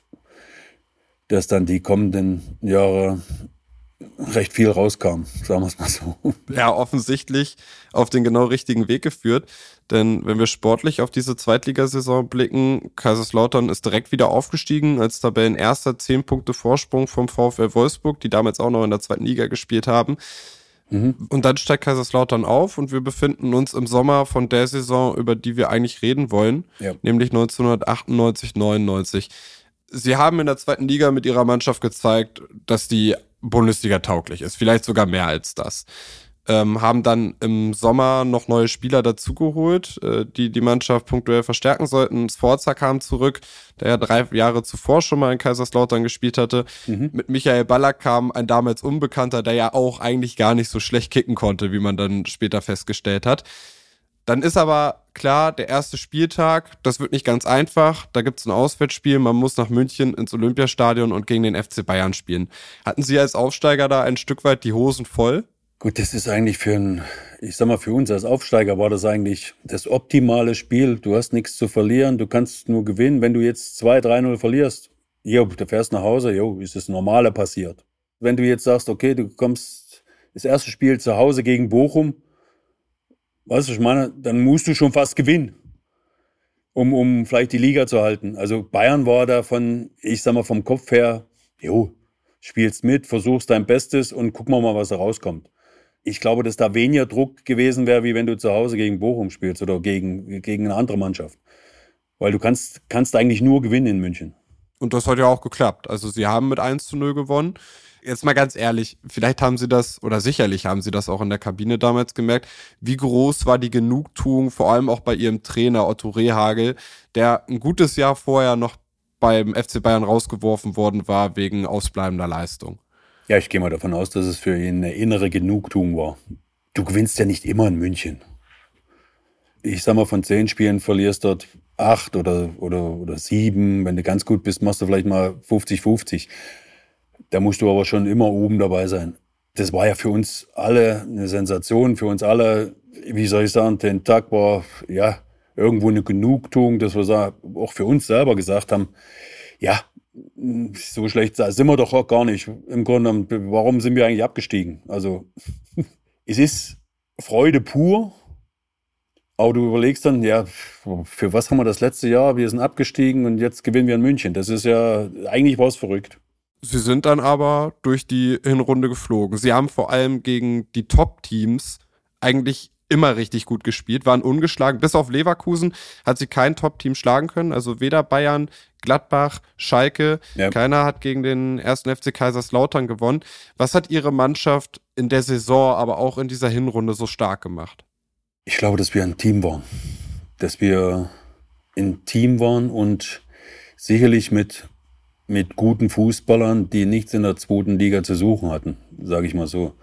dass dann die kommenden Jahre recht viel rauskam, sagen wir es mal so. Ja, offensichtlich auf den genau richtigen Weg geführt. Denn wenn wir sportlich auf diese Zweitligasaison blicken, Kaiserslautern ist direkt wieder aufgestiegen als Tabellenerster, zehn Punkte Vorsprung vom VfL Wolfsburg, die damals auch noch in der zweiten Liga gespielt haben. Mhm. Und dann steigt Kaiserslautern auf und wir befinden uns im Sommer von der Saison, über die wir eigentlich reden wollen, ja. nämlich 1998, 99. Sie haben in der zweiten Liga mit ihrer Mannschaft gezeigt, dass die Bundesliga tauglich ist, vielleicht sogar mehr als das. Ähm, haben dann im Sommer noch neue Spieler dazugeholt, äh, die die Mannschaft punktuell verstärken sollten. Sforza kam zurück, der ja drei Jahre zuvor schon mal in Kaiserslautern gespielt hatte. Mhm. Mit Michael Ballack kam ein damals Unbekannter, der ja auch eigentlich gar nicht so schlecht kicken konnte, wie man dann später festgestellt hat. Dann ist aber klar, der erste Spieltag, das wird nicht ganz einfach. Da gibt es ein Auswärtsspiel, man muss nach München ins Olympiastadion und gegen den FC Bayern spielen. Hatten Sie als Aufsteiger da ein Stück weit die Hosen voll? Gut, das ist eigentlich für ein, ich sag mal, für uns als Aufsteiger war das eigentlich das optimale Spiel. Du hast nichts zu verlieren, du kannst nur gewinnen. Wenn du jetzt 2-3-0 verlierst, jo, du fährst nach Hause, jo, ist das Normale passiert. Wenn du jetzt sagst, okay, du kommst das erste Spiel zu Hause gegen Bochum, Weißt du, ich meine, dann musst du schon fast gewinnen, um, um vielleicht die Liga zu halten. Also Bayern war da von, ich sag mal, vom Kopf her, jo, spielst mit, versuchst dein Bestes und guck mal, mal was da rauskommt. Ich glaube, dass da weniger Druck gewesen wäre, wie wenn du zu Hause gegen Bochum spielst oder gegen, gegen eine andere Mannschaft. Weil du kannst, kannst eigentlich nur gewinnen in München. Und das hat ja auch geklappt. Also sie haben mit 1 zu 0 gewonnen jetzt mal ganz ehrlich, vielleicht haben Sie das oder sicherlich haben Sie das auch in der Kabine damals gemerkt. Wie groß war die Genugtuung, vor allem auch bei Ihrem Trainer Otto Rehagel, der ein gutes Jahr vorher noch beim FC Bayern rausgeworfen worden war wegen ausbleibender Leistung? Ja, ich gehe mal davon aus, dass es für ihn eine innere Genugtuung war. Du gewinnst ja nicht immer in München. Ich sag mal, von zehn Spielen verlierst dort acht oder, oder, oder sieben. Wenn du ganz gut bist, machst du vielleicht mal 50-50. Da musst du aber schon immer oben dabei sein. Das war ja für uns alle eine Sensation, für uns alle, wie soll ich sagen, den Tag war, ja, irgendwo eine Genugtuung, dass wir auch für uns selber gesagt haben, ja, so schlecht sind wir doch auch gar nicht. Im Grunde, warum sind wir eigentlich abgestiegen? Also, es ist Freude pur, aber du überlegst dann, ja, für was haben wir das letzte Jahr? Wir sind abgestiegen und jetzt gewinnen wir in München. Das ist ja, eigentlich war es verrückt. Sie sind dann aber durch die Hinrunde geflogen. Sie haben vor allem gegen die Top-Teams eigentlich immer richtig gut gespielt, waren ungeschlagen. Bis auf Leverkusen hat sie kein Top-Team schlagen können. Also weder Bayern, Gladbach, Schalke. Ja. Keiner hat gegen den ersten FC Kaiserslautern gewonnen. Was hat Ihre Mannschaft in der Saison, aber auch in dieser Hinrunde so stark gemacht? Ich glaube, dass wir ein Team waren. Dass wir ein Team waren und sicherlich mit, mit guten Fußballern, die nichts in der zweiten Liga zu suchen hatten, sage ich mal so.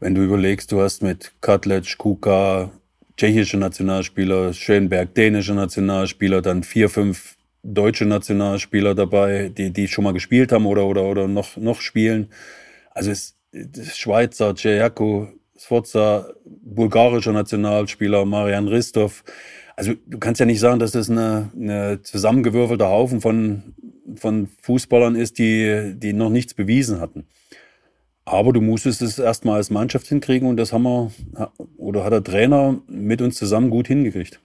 Wenn du überlegst, du hast mit Katlec, Kuka, tschechische Nationalspieler, Schönberg, dänische Nationalspieler, dann vier, fünf deutsche Nationalspieler dabei, die, die schon mal gespielt haben oder, oder, oder noch, noch spielen. Also es, Schweizer, Cejako, Sforza, bulgarischer Nationalspieler, Marian Ristov. Also du kannst ja nicht sagen, dass das eine, eine zusammengewürfelter Haufen von, von Fußballern ist, die, die noch nichts bewiesen hatten. Aber du musstest es erstmal als Mannschaft hinkriegen und das haben wir, oder hat der Trainer mit uns zusammen gut hingekriegt.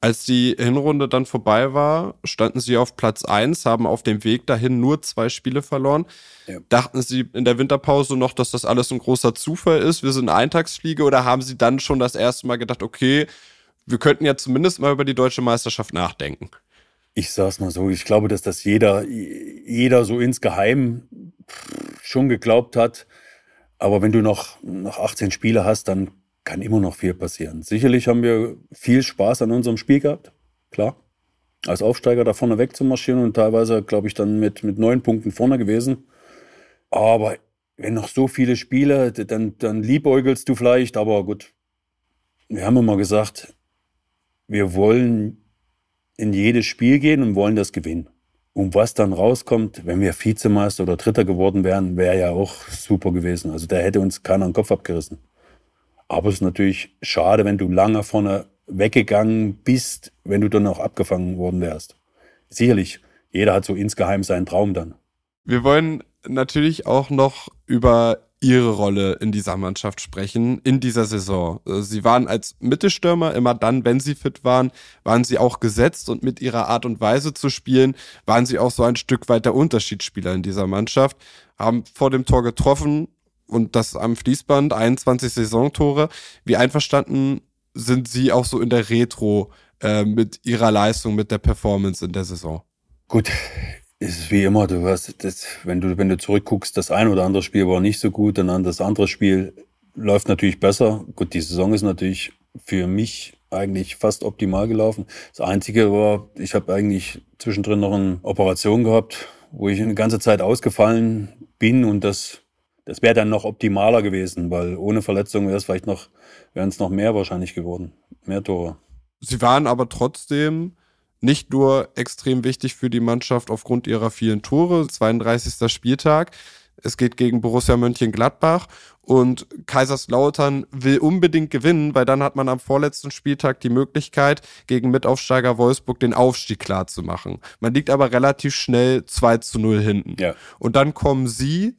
Als die Hinrunde dann vorbei war, standen sie auf Platz 1, haben auf dem Weg dahin nur zwei Spiele verloren. Ja. Dachten sie in der Winterpause noch, dass das alles ein großer Zufall ist? Wir sind Eintagsfliege oder haben sie dann schon das erste Mal gedacht, okay, wir könnten ja zumindest mal über die deutsche Meisterschaft nachdenken? Ich sag's mal so, ich glaube, dass das jeder, jeder so insgeheim schon geglaubt hat. Aber wenn du noch, noch 18 Spiele hast, dann kann immer noch viel passieren. Sicherlich haben wir viel Spaß an unserem Spiel gehabt, klar. Als Aufsteiger da vorne wegzumarschieren und teilweise, glaube ich, dann mit, mit neun Punkten vorne gewesen. Aber wenn noch so viele Spiele, dann, dann liebäugelst du vielleicht, aber gut. Wir haben immer gesagt, wir wollen in jedes Spiel gehen und wollen das gewinnen. Und was dann rauskommt, wenn wir Vizemeister oder Dritter geworden wären, wäre ja auch super gewesen. Also da hätte uns keiner den Kopf abgerissen. Aber es ist natürlich schade, wenn du lange vorne weggegangen bist, wenn du dann auch abgefangen worden wärst. Sicherlich, jeder hat so insgeheim seinen Traum dann. Wir wollen natürlich auch noch über ihre Rolle in dieser Mannschaft sprechen, in dieser Saison. Sie waren als Mittelstürmer immer dann, wenn sie fit waren, waren sie auch gesetzt und mit ihrer Art und Weise zu spielen, waren sie auch so ein Stück weit der Unterschiedsspieler in dieser Mannschaft, haben vor dem Tor getroffen, und das am Fließband, 21 Saisontore. Wie einverstanden sind Sie auch so in der Retro äh, mit Ihrer Leistung, mit der Performance in der Saison? Gut, ist wie immer, du hast das, wenn du, wenn du zurückguckst, das ein oder andere Spiel war nicht so gut, dann das andere Spiel läuft natürlich besser. Gut, die Saison ist natürlich für mich eigentlich fast optimal gelaufen. Das Einzige war, ich habe eigentlich zwischendrin noch eine Operation gehabt, wo ich eine ganze Zeit ausgefallen bin und das das wäre dann noch optimaler gewesen, weil ohne Verletzung wäre es vielleicht noch, wären es noch mehr wahrscheinlich geworden. Mehr Tore. Sie waren aber trotzdem nicht nur extrem wichtig für die Mannschaft aufgrund ihrer vielen Tore. 32. Spieltag. Es geht gegen Borussia Mönchengladbach und Kaiserslautern will unbedingt gewinnen, weil dann hat man am vorletzten Spieltag die Möglichkeit, gegen Mitaufsteiger Wolfsburg den Aufstieg klar zu machen. Man liegt aber relativ schnell 2 zu 0 hinten. Ja. Und dann kommen sie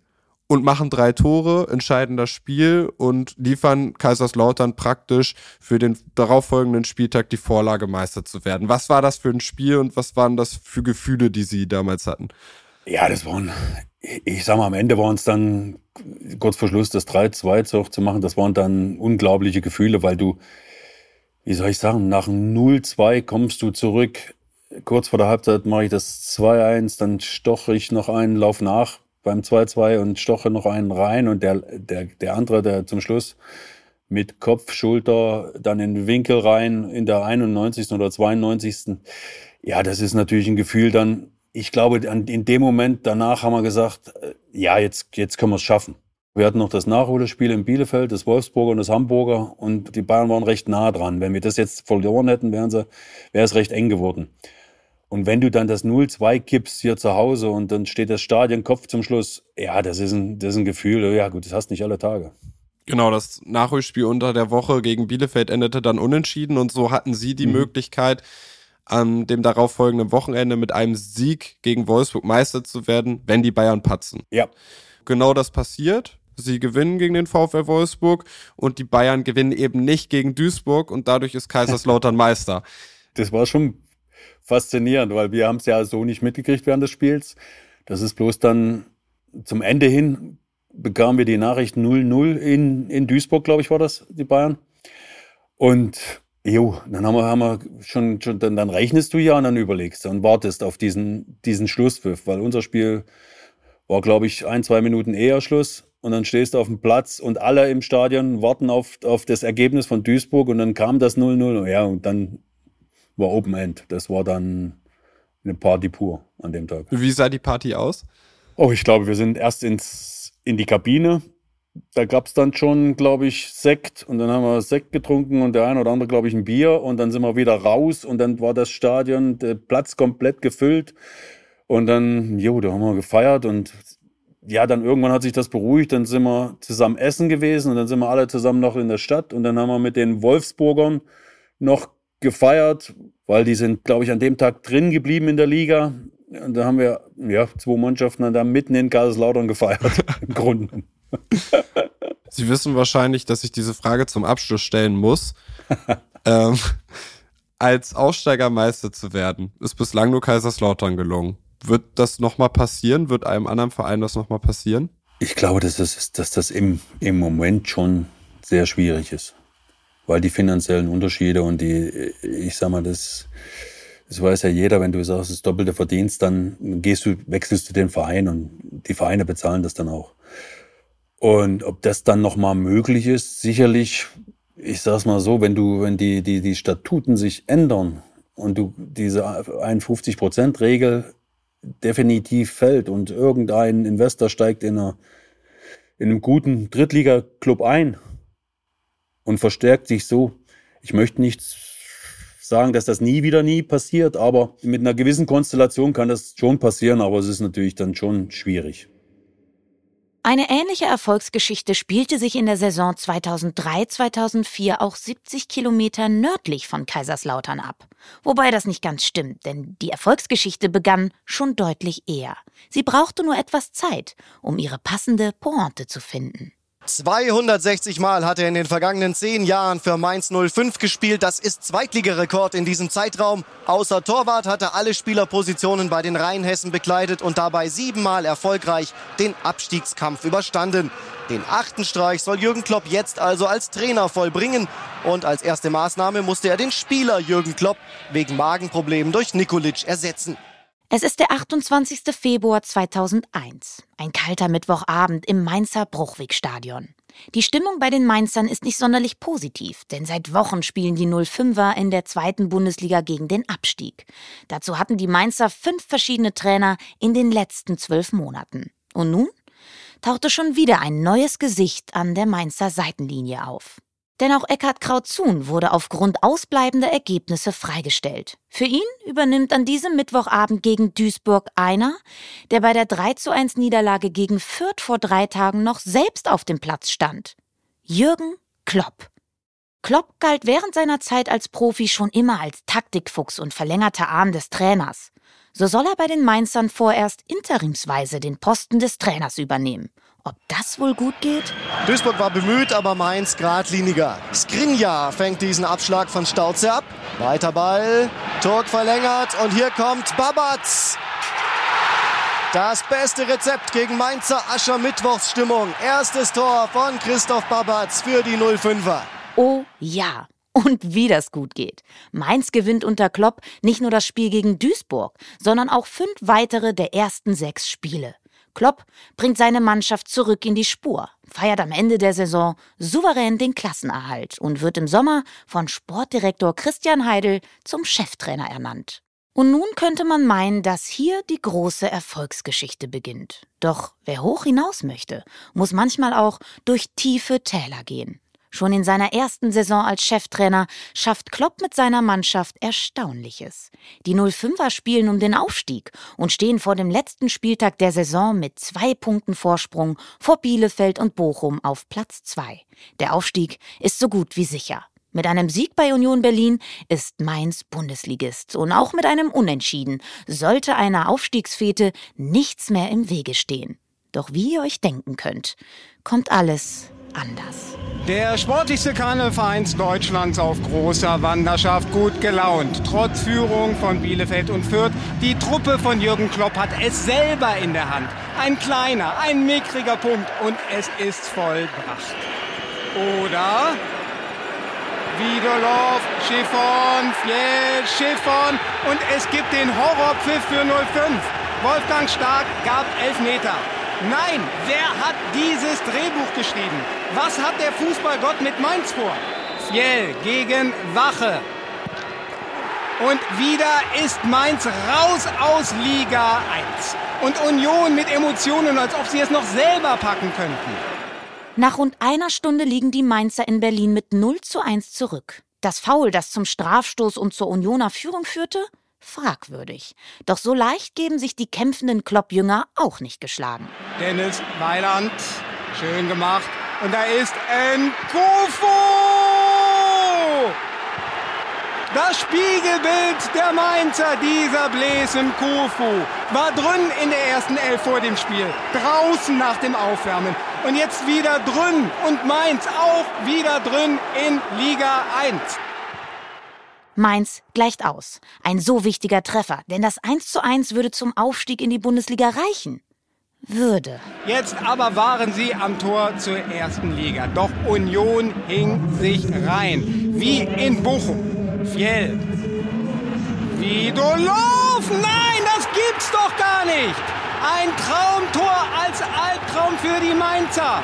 und machen drei Tore, entscheiden das Spiel und liefern Kaiserslautern praktisch für den darauffolgenden Spieltag die Vorlage, Meister zu werden. Was war das für ein Spiel und was waren das für Gefühle, die Sie damals hatten? Ja, das waren, ich sag mal, am Ende waren es dann kurz vor Schluss das 3-2 zu machen. Das waren dann unglaubliche Gefühle, weil du, wie soll ich sagen, nach 0-2 kommst du zurück. Kurz vor der Halbzeit mache ich das 2-1, dann stoche ich noch einen Lauf nach, beim 2-2 und stoche noch einen rein und der, der, der andere, der zum Schluss mit Kopf, Schulter dann in den Winkel rein in der 91. oder 92. Ja, das ist natürlich ein Gefühl dann, ich glaube, in dem Moment danach haben wir gesagt, ja, jetzt, jetzt können wir es schaffen. Wir hatten noch das Nachholspiel in Bielefeld, das Wolfsburger und das Hamburger und die Bayern waren recht nah dran. Wenn wir das jetzt verloren hätten, wären sie, wäre es recht eng geworden. Und wenn du dann das 0-2 kippst hier zu Hause und dann steht das Stadion Kopf zum Schluss, ja, das ist ein, das ist ein Gefühl, ja gut, das hast nicht alle Tage. Genau, das Nachholspiel unter der Woche gegen Bielefeld endete dann unentschieden und so hatten sie die mhm. Möglichkeit, an dem darauffolgenden Wochenende mit einem Sieg gegen Wolfsburg Meister zu werden, wenn die Bayern patzen. Ja. Genau das passiert. Sie gewinnen gegen den VfL Wolfsburg und die Bayern gewinnen eben nicht gegen Duisburg und dadurch ist Kaiserslautern Meister. Das war schon faszinierend, weil wir haben es ja so nicht mitgekriegt während des Spiels. Das ist bloß dann zum Ende hin bekamen wir die Nachricht 0-0 in, in Duisburg, glaube ich, war das, die Bayern. Und jo, dann haben wir, haben wir schon, schon dann, dann rechnest du ja und dann überlegst und wartest auf diesen, diesen Schlusspfiff, weil unser Spiel war, glaube ich, ein, zwei Minuten eher Schluss. Und dann stehst du auf dem Platz und alle im Stadion warten auf, auf das Ergebnis von Duisburg und dann kam das 0-0. Ja, und dann war Open End. Das war dann eine Party pur an dem Tag. Wie sah die Party aus? Oh, ich glaube, wir sind erst ins in die Kabine. Da gab es dann schon, glaube ich, Sekt und dann haben wir Sekt getrunken und der eine oder andere, glaube ich, ein Bier und dann sind wir wieder raus und dann war das Stadion, der Platz komplett gefüllt und dann, jo, da haben wir gefeiert und ja, dann irgendwann hat sich das beruhigt, dann sind wir zusammen essen gewesen und dann sind wir alle zusammen noch in der Stadt und dann haben wir mit den Wolfsburgern noch gefeiert, weil die sind, glaube ich, an dem Tag drin geblieben in der Liga und da haben wir ja zwei Mannschaften da mitten in Kaiserslautern gefeiert, im Grunde. Sie wissen wahrscheinlich, dass ich diese Frage zum Abschluss stellen muss. ähm, als Aussteigermeister zu werden, ist bislang nur Kaiserslautern gelungen. Wird das nochmal passieren? Wird einem anderen Verein das nochmal passieren? Ich glaube, dass das, dass das im, im Moment schon sehr schwierig ist. Weil die finanziellen Unterschiede und die, ich sag mal, das, das weiß ja jeder, wenn du sagst, das doppelte Verdienst, dann gehst du, wechselst du den Verein und die Vereine bezahlen das dann auch. Und ob das dann nochmal möglich ist, sicherlich, ich sag's mal so, wenn du, wenn die, die, die Statuten sich ändern und du diese 51-Prozent-Regel definitiv fällt und irgendein Investor steigt in, einer, in einem guten Drittliga-Club ein und verstärkt sich so, ich möchte nichts sagen, dass das nie wieder nie passiert, aber mit einer gewissen Konstellation kann das schon passieren, aber es ist natürlich dann schon schwierig. Eine ähnliche Erfolgsgeschichte spielte sich in der Saison 2003-2004 auch 70 Kilometer nördlich von Kaiserslautern ab. Wobei das nicht ganz stimmt, denn die Erfolgsgeschichte begann schon deutlich eher. Sie brauchte nur etwas Zeit, um ihre passende Pointe zu finden. 260 Mal hat er in den vergangenen zehn Jahren für Mainz 05 gespielt. Das ist Zweitligarekord in diesem Zeitraum. Außer Torwart hat er alle Spielerpositionen bei den Rheinhessen bekleidet und dabei siebenmal erfolgreich den Abstiegskampf überstanden. Den achten Streich soll Jürgen Klopp jetzt also als Trainer vollbringen. Und als erste Maßnahme musste er den Spieler Jürgen Klopp wegen Magenproblemen durch Nikolic ersetzen. Es ist der 28. Februar 2001, ein kalter Mittwochabend im Mainzer Bruchwegstadion. Die Stimmung bei den Mainzern ist nicht sonderlich positiv, denn seit Wochen spielen die 05er in der zweiten Bundesliga gegen den Abstieg. Dazu hatten die Mainzer fünf verschiedene Trainer in den letzten zwölf Monaten. Und nun tauchte schon wieder ein neues Gesicht an der Mainzer Seitenlinie auf. Denn auch Eckhard Krautzun wurde aufgrund ausbleibender Ergebnisse freigestellt. Für ihn übernimmt an diesem Mittwochabend gegen Duisburg einer, der bei der 3 zu 1 Niederlage gegen Fürth vor drei Tagen noch selbst auf dem Platz stand. Jürgen Klopp. Klopp galt während seiner Zeit als Profi schon immer als Taktikfuchs und verlängerter Arm des Trainers. So soll er bei den Mainzern vorerst interimsweise den Posten des Trainers übernehmen. Ob das wohl gut geht? Duisburg war bemüht, aber Mainz geradliniger. Skrinja fängt diesen Abschlag von Stauze ab. Weiter Ball, Turk verlängert und hier kommt Babatz. Das beste Rezept gegen Mainzer Aschermittwochsstimmung. Erstes Tor von Christoph Babatz für die 05er. Oh ja. Und wie das gut geht. Mainz gewinnt unter Klopp nicht nur das Spiel gegen Duisburg, sondern auch fünf weitere der ersten sechs Spiele. Klopp bringt seine Mannschaft zurück in die Spur, feiert am Ende der Saison souverän den Klassenerhalt und wird im Sommer von Sportdirektor Christian Heidel zum Cheftrainer ernannt. Und nun könnte man meinen, dass hier die große Erfolgsgeschichte beginnt. Doch wer hoch hinaus möchte, muss manchmal auch durch tiefe Täler gehen. Schon in seiner ersten Saison als Cheftrainer schafft Klopp mit seiner Mannschaft Erstaunliches. Die 05er spielen um den Aufstieg und stehen vor dem letzten Spieltag der Saison mit zwei Punkten Vorsprung vor Bielefeld und Bochum auf Platz zwei. Der Aufstieg ist so gut wie sicher. Mit einem Sieg bei Union Berlin ist Mainz Bundesligist und auch mit einem Unentschieden sollte einer Aufstiegsfete nichts mehr im Wege stehen. Doch wie ihr euch denken könnt, kommt alles anders. Der sportlichste Karnevalvereins Deutschlands auf großer Wanderschaft, gut gelaunt. Trotz Führung von Bielefeld und Fürth, die Truppe von Jürgen Klopp hat es selber in der Hand. Ein kleiner, ein mickriger Punkt und es ist vollbracht. Oder Wiedolow, Schiffon, Fjell, Schiffon und es gibt den Horrorpfiff für 05. Wolfgang Stark gab Elfmeter. Nein, wer hat dieses Drehbuch geschrieben? Was hat der Fußballgott mit Mainz vor? Fjell gegen Wache. Und wieder ist Mainz raus aus Liga 1. Und Union mit Emotionen, als ob sie es noch selber packen könnten. Nach rund einer Stunde liegen die Mainzer in Berlin mit 0 zu 1 zurück. Das Foul, das zum Strafstoß und zur Unioner Führung führte? Fragwürdig. Doch so leicht geben sich die kämpfenden Kloppjünger auch nicht geschlagen. Dennis Weiland, schön gemacht. Und da ist Nkufo! Das Spiegelbild der Mainzer, dieser Blaise Nkufu, war drin in der ersten Elf vor dem Spiel, draußen nach dem Aufwärmen und jetzt wieder drin und Mainz auch wieder drin in Liga 1. Mainz gleicht aus. Ein so wichtiger Treffer, denn das 1 zu 1 würde zum Aufstieg in die Bundesliga reichen. Würde. Jetzt aber waren sie am Tor zur ersten Liga. Doch Union hing sich rein. Wie in Bochum. Fjell. Wiedolow! Nein, das gibt's doch gar nicht! Ein Traumtor als Albtraum für die Mainzer.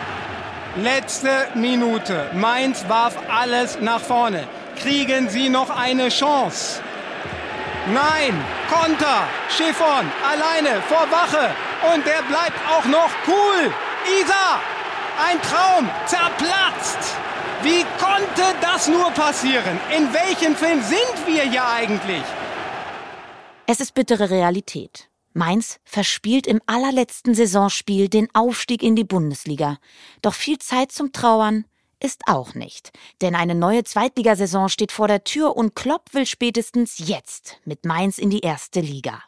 Letzte Minute. Mainz warf alles nach vorne. Kriegen sie noch eine Chance? Nein, Konter, Chiffon, alleine vor Wache. Und der bleibt auch noch cool. Isa, ein Traum, zerplatzt. Wie konnte das nur passieren? In welchem Film sind wir hier eigentlich? Es ist bittere Realität. Mainz verspielt im allerletzten Saisonspiel den Aufstieg in die Bundesliga. Doch viel Zeit zum Trauern ist auch nicht. Denn eine neue Zweitligasaison steht vor der Tür und Klopp will spätestens jetzt mit Mainz in die erste Liga.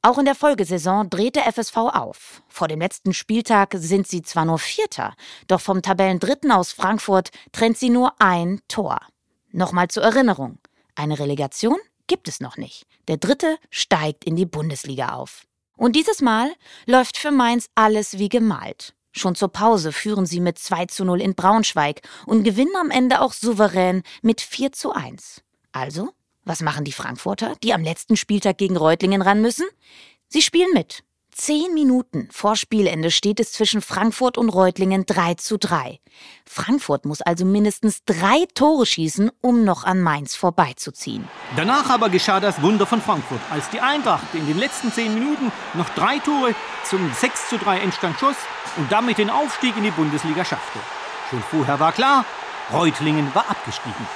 Auch in der Folgesaison dreht der FSV auf. Vor dem letzten Spieltag sind sie zwar nur Vierter, doch vom Tabellendritten aus Frankfurt trennt sie nur ein Tor. Nochmal zur Erinnerung. Eine Relegation gibt es noch nicht. Der dritte steigt in die Bundesliga auf. Und dieses Mal läuft für Mainz alles wie gemalt. Schon zur Pause führen sie mit 2 zu 0 in Braunschweig und gewinnen am Ende auch souverän mit 4 zu 1. Also, was machen die Frankfurter, die am letzten Spieltag gegen Reutlingen ran müssen? Sie spielen mit. Zehn Minuten vor Spielende steht es zwischen Frankfurt und Reutlingen 3 zu 3. Frankfurt muss also mindestens drei Tore schießen, um noch an Mainz vorbeizuziehen. Danach aber geschah das Wunder von Frankfurt, als die Eintracht in den letzten zehn Minuten noch drei Tore zum 6 zu 3 Endstand schoss und damit den Aufstieg in die Bundesliga schaffte. Schon vorher war klar, Reutlingen war abgestiegen.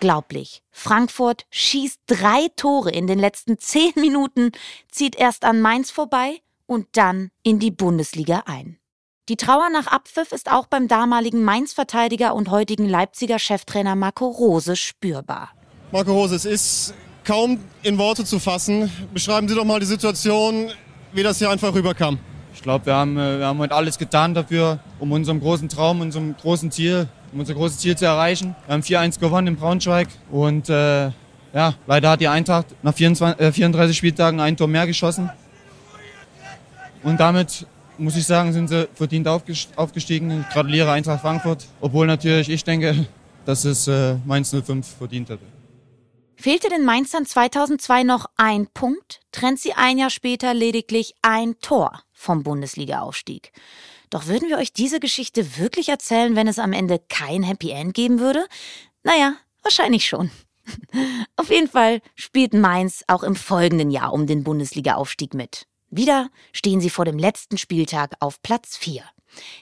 Unglaublich. Frankfurt schießt drei Tore in den letzten zehn Minuten, zieht erst an Mainz vorbei und dann in die Bundesliga ein. Die Trauer nach Abpfiff ist auch beim damaligen Mainz-Verteidiger und heutigen Leipziger Cheftrainer Marco Rose spürbar. Marco Rose, es ist kaum in Worte zu fassen. Beschreiben Sie doch mal die Situation, wie das hier einfach rüberkam. Ich glaube, wir haben, äh, wir haben heute alles getan dafür, um unserem großen Traum, unserem großen Ziel, um unser großes Ziel zu erreichen. Wir haben 4-1 gewonnen in Braunschweig und äh, ja, leider hat die Eintracht nach 24, äh, 34 Spieltagen ein Tor mehr geschossen. Und damit muss ich sagen, sind sie verdient aufgest- aufgestiegen. Ich gratuliere Eintracht Frankfurt, obwohl natürlich ich denke, dass es äh, Mainz 05 verdient hätte. Fehlte den Mainzern 2002 noch ein Punkt, trennt sie ein Jahr später lediglich ein Tor vom Bundesliga-Aufstieg. Doch würden wir euch diese Geschichte wirklich erzählen, wenn es am Ende kein Happy End geben würde? Naja, wahrscheinlich schon. Auf jeden Fall spielt Mainz auch im folgenden Jahr um den Bundesliga-Aufstieg mit. Wieder stehen sie vor dem letzten Spieltag auf Platz 4.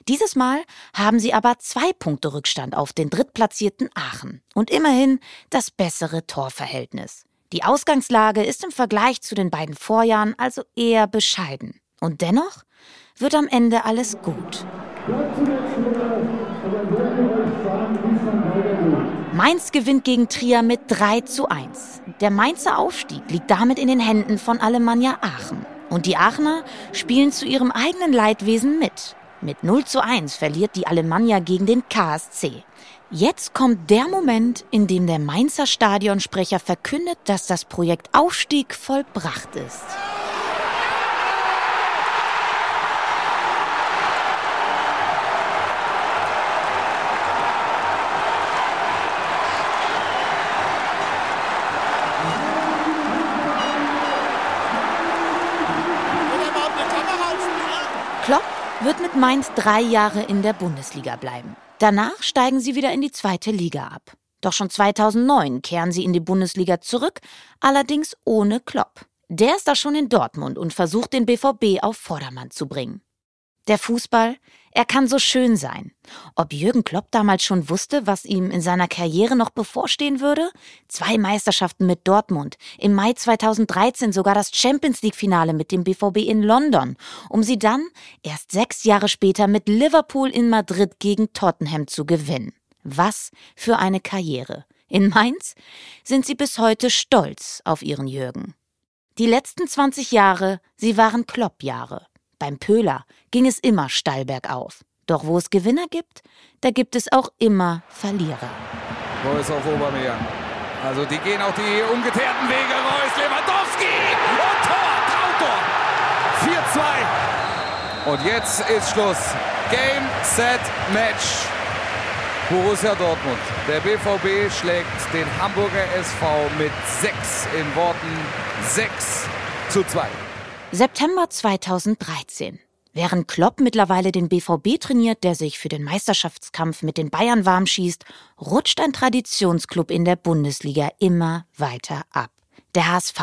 Dieses Mal haben sie aber zwei Punkte Rückstand auf den drittplatzierten Aachen und immerhin das bessere Torverhältnis. Die Ausgangslage ist im Vergleich zu den beiden Vorjahren also eher bescheiden. Und dennoch wird am Ende alles gut. Mainz gewinnt gegen Trier mit 3 zu 1. Der Mainzer Aufstieg liegt damit in den Händen von Alemannia Aachen. Und die Aachener spielen zu ihrem eigenen Leidwesen mit. Mit 0 zu 1 verliert die Alemannia gegen den KSC. Jetzt kommt der Moment, in dem der Mainzer Stadionsprecher verkündet, dass das Projekt Aufstieg vollbracht ist. Wird mit Mainz drei Jahre in der Bundesliga bleiben. Danach steigen sie wieder in die zweite Liga ab. Doch schon 2009 kehren sie in die Bundesliga zurück, allerdings ohne Klopp. Der ist da schon in Dortmund und versucht den BVB auf Vordermann zu bringen. Der Fußball, er kann so schön sein. Ob Jürgen Klopp damals schon wusste, was ihm in seiner Karriere noch bevorstehen würde? Zwei Meisterschaften mit Dortmund, im Mai 2013 sogar das Champions League-Finale mit dem BVB in London, um sie dann erst sechs Jahre später mit Liverpool in Madrid gegen Tottenham zu gewinnen. Was für eine Karriere. In Mainz sind sie bis heute stolz auf ihren Jürgen. Die letzten 20 Jahre, sie waren Klopp-Jahre. Beim Pöhler ging es immer steil bergauf. Doch wo es Gewinner gibt, da gibt es auch immer Verlierer. Reus auf Obermeier. Also die gehen auch die umgekehrten Wege. Reus, Lewandowski und Tor, Traumtor. 4-2. Und jetzt ist Schluss. Game, Set, Match. Borussia Dortmund. Der BVB schlägt den Hamburger SV mit 6 in Worten 6 zu 2. September 2013. Während Klopp mittlerweile den BVB trainiert, der sich für den Meisterschaftskampf mit den Bayern warm schießt, rutscht ein Traditionsklub in der Bundesliga immer weiter ab. Der HSV,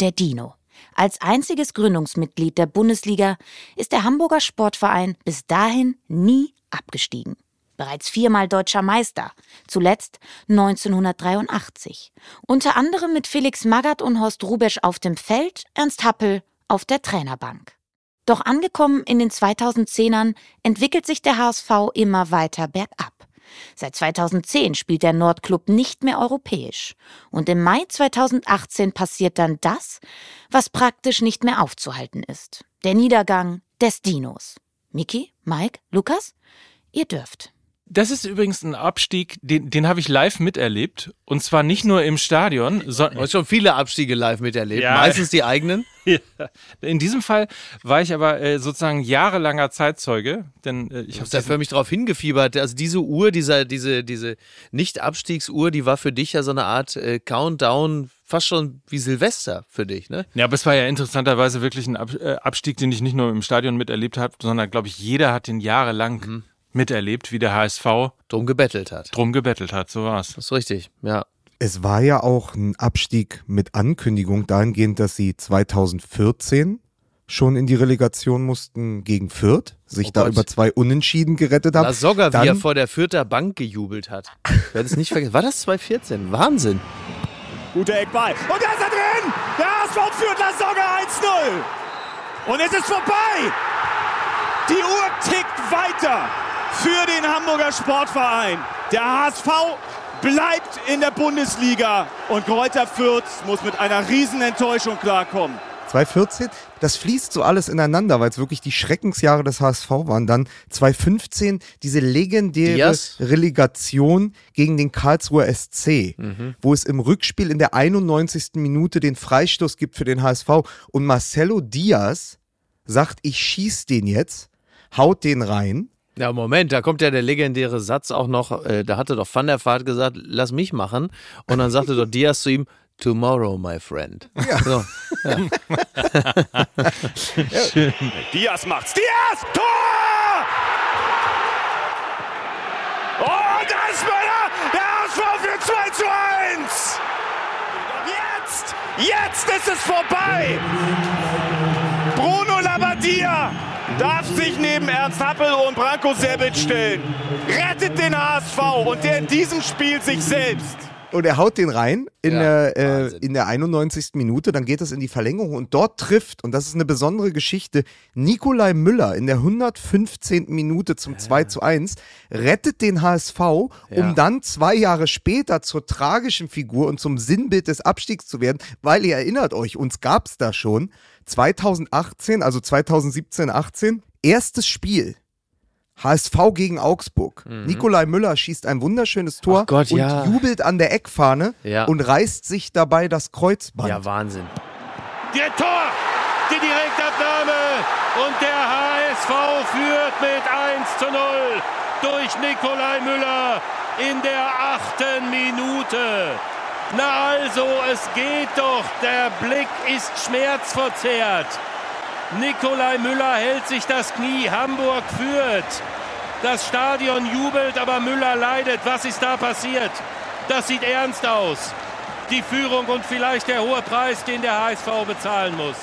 der Dino. Als einziges Gründungsmitglied der Bundesliga ist der Hamburger Sportverein bis dahin nie abgestiegen. Bereits viermal deutscher Meister, zuletzt 1983. Unter anderem mit Felix Magath und Horst Rubesch auf dem Feld, Ernst Happel auf der Trainerbank. Doch angekommen in den 2010ern entwickelt sich der HSV immer weiter bergab. Seit 2010 spielt der Nordclub nicht mehr europäisch. Und im Mai 2018 passiert dann das, was praktisch nicht mehr aufzuhalten ist. Der Niedergang des Dinos. Miki, Mike, Lukas, ihr dürft. Das ist übrigens ein Abstieg, den, den habe ich live miterlebt. Und zwar nicht nur im Stadion, sondern. Du hast schon viele Abstiege live miterlebt. Ja. Meistens die eigenen. Ja. In diesem Fall war ich aber äh, sozusagen jahrelanger Zeitzeuge, denn äh, ich habe da für mich darauf hingefiebert. Also diese Uhr, dieser, diese, diese Nicht-Abstiegsuhr, die war für dich ja so eine Art äh, Countdown fast schon wie Silvester für dich, ne? Ja, aber es war ja interessanterweise wirklich ein äh, Abstieg, den ich nicht nur im Stadion miterlebt habe, sondern glaube ich, jeder hat den jahrelang mhm miterlebt, wie der HSV drum gebettelt hat. Drum gebettelt hat, so war's. Das ist richtig, ja. Es war ja auch ein Abstieg mit Ankündigung dahingehend, dass sie 2014 schon in die Relegation mussten gegen Fürth, sich oh da über zwei Unentschieden gerettet haben. Lasogga, wie er vor der Fürther Bank gejubelt hat. Ich werde es nicht vergessen. War das 2014? Wahnsinn. Guter Eckball. Und da ist er drin! Der HSV führt Lasogga 1-0. Und es ist vorbei. Die Uhr tickt weiter für den Hamburger Sportverein. Der HSV bleibt in der Bundesliga und Kräuter Fürth muss mit einer Riesenenttäuschung klarkommen. 2014, das fließt so alles ineinander, weil es wirklich die Schreckensjahre des HSV waren. Dann 2015 diese legendäre Dias. Relegation gegen den Karlsruher SC, mhm. wo es im Rückspiel in der 91. Minute den Freistoß gibt für den HSV und Marcelo Diaz sagt, ich schieß den jetzt, haut den rein ja, Moment, da kommt ja der legendäre Satz auch noch, äh, da hatte doch Van der Vaart gesagt, lass mich machen. Und dann sagte doch Diaz zu ihm, Tomorrow, my friend. Ja. So, ja. Schön. Diaz macht's. Diaz! Tor! Oh, da ist Möller! Der HSV für 2 zu 1! Jetzt ist es vorbei. Bruno Labbadia darf sich neben Ernst Happel und Branko Sebic stellen. Rettet den HSV und der in diesem Spiel sich selbst. Und er haut den rein in, der, äh, in der 91. Minute, dann geht es in die Verlängerung und dort trifft, und das ist eine besondere Geschichte, Nikolai Müller in der 115. Minute zum 2 zu 1, rettet den HSV, um Ja. dann zwei Jahre später zur tragischen Figur und zum Sinnbild des Abstiegs zu werden, weil ihr erinnert euch, uns gab es da schon 2018, also 2017, 18, erstes Spiel. HSV gegen Augsburg. Nikolai Müller schießt ein wunderschönes Tor Mhm. Gott, und ja. jubelt an der Eckfahne Ja. und reißt sich dabei das Kreuzband. Ja, Wahnsinn. Der Tor, die Direktabnahme und der HSV führt mit 1 zu 0 durch Nikolai Müller in der achten Minute. Na also, es geht doch, der Blick ist schmerzverzerrt. Nikolai Müller hält sich das Knie, Hamburg führt. Das Stadion jubelt, aber Müller leidet. Was ist da passiert? Das sieht ernst aus. Die Führung und vielleicht der hohe Preis, den der HSV bezahlen muss.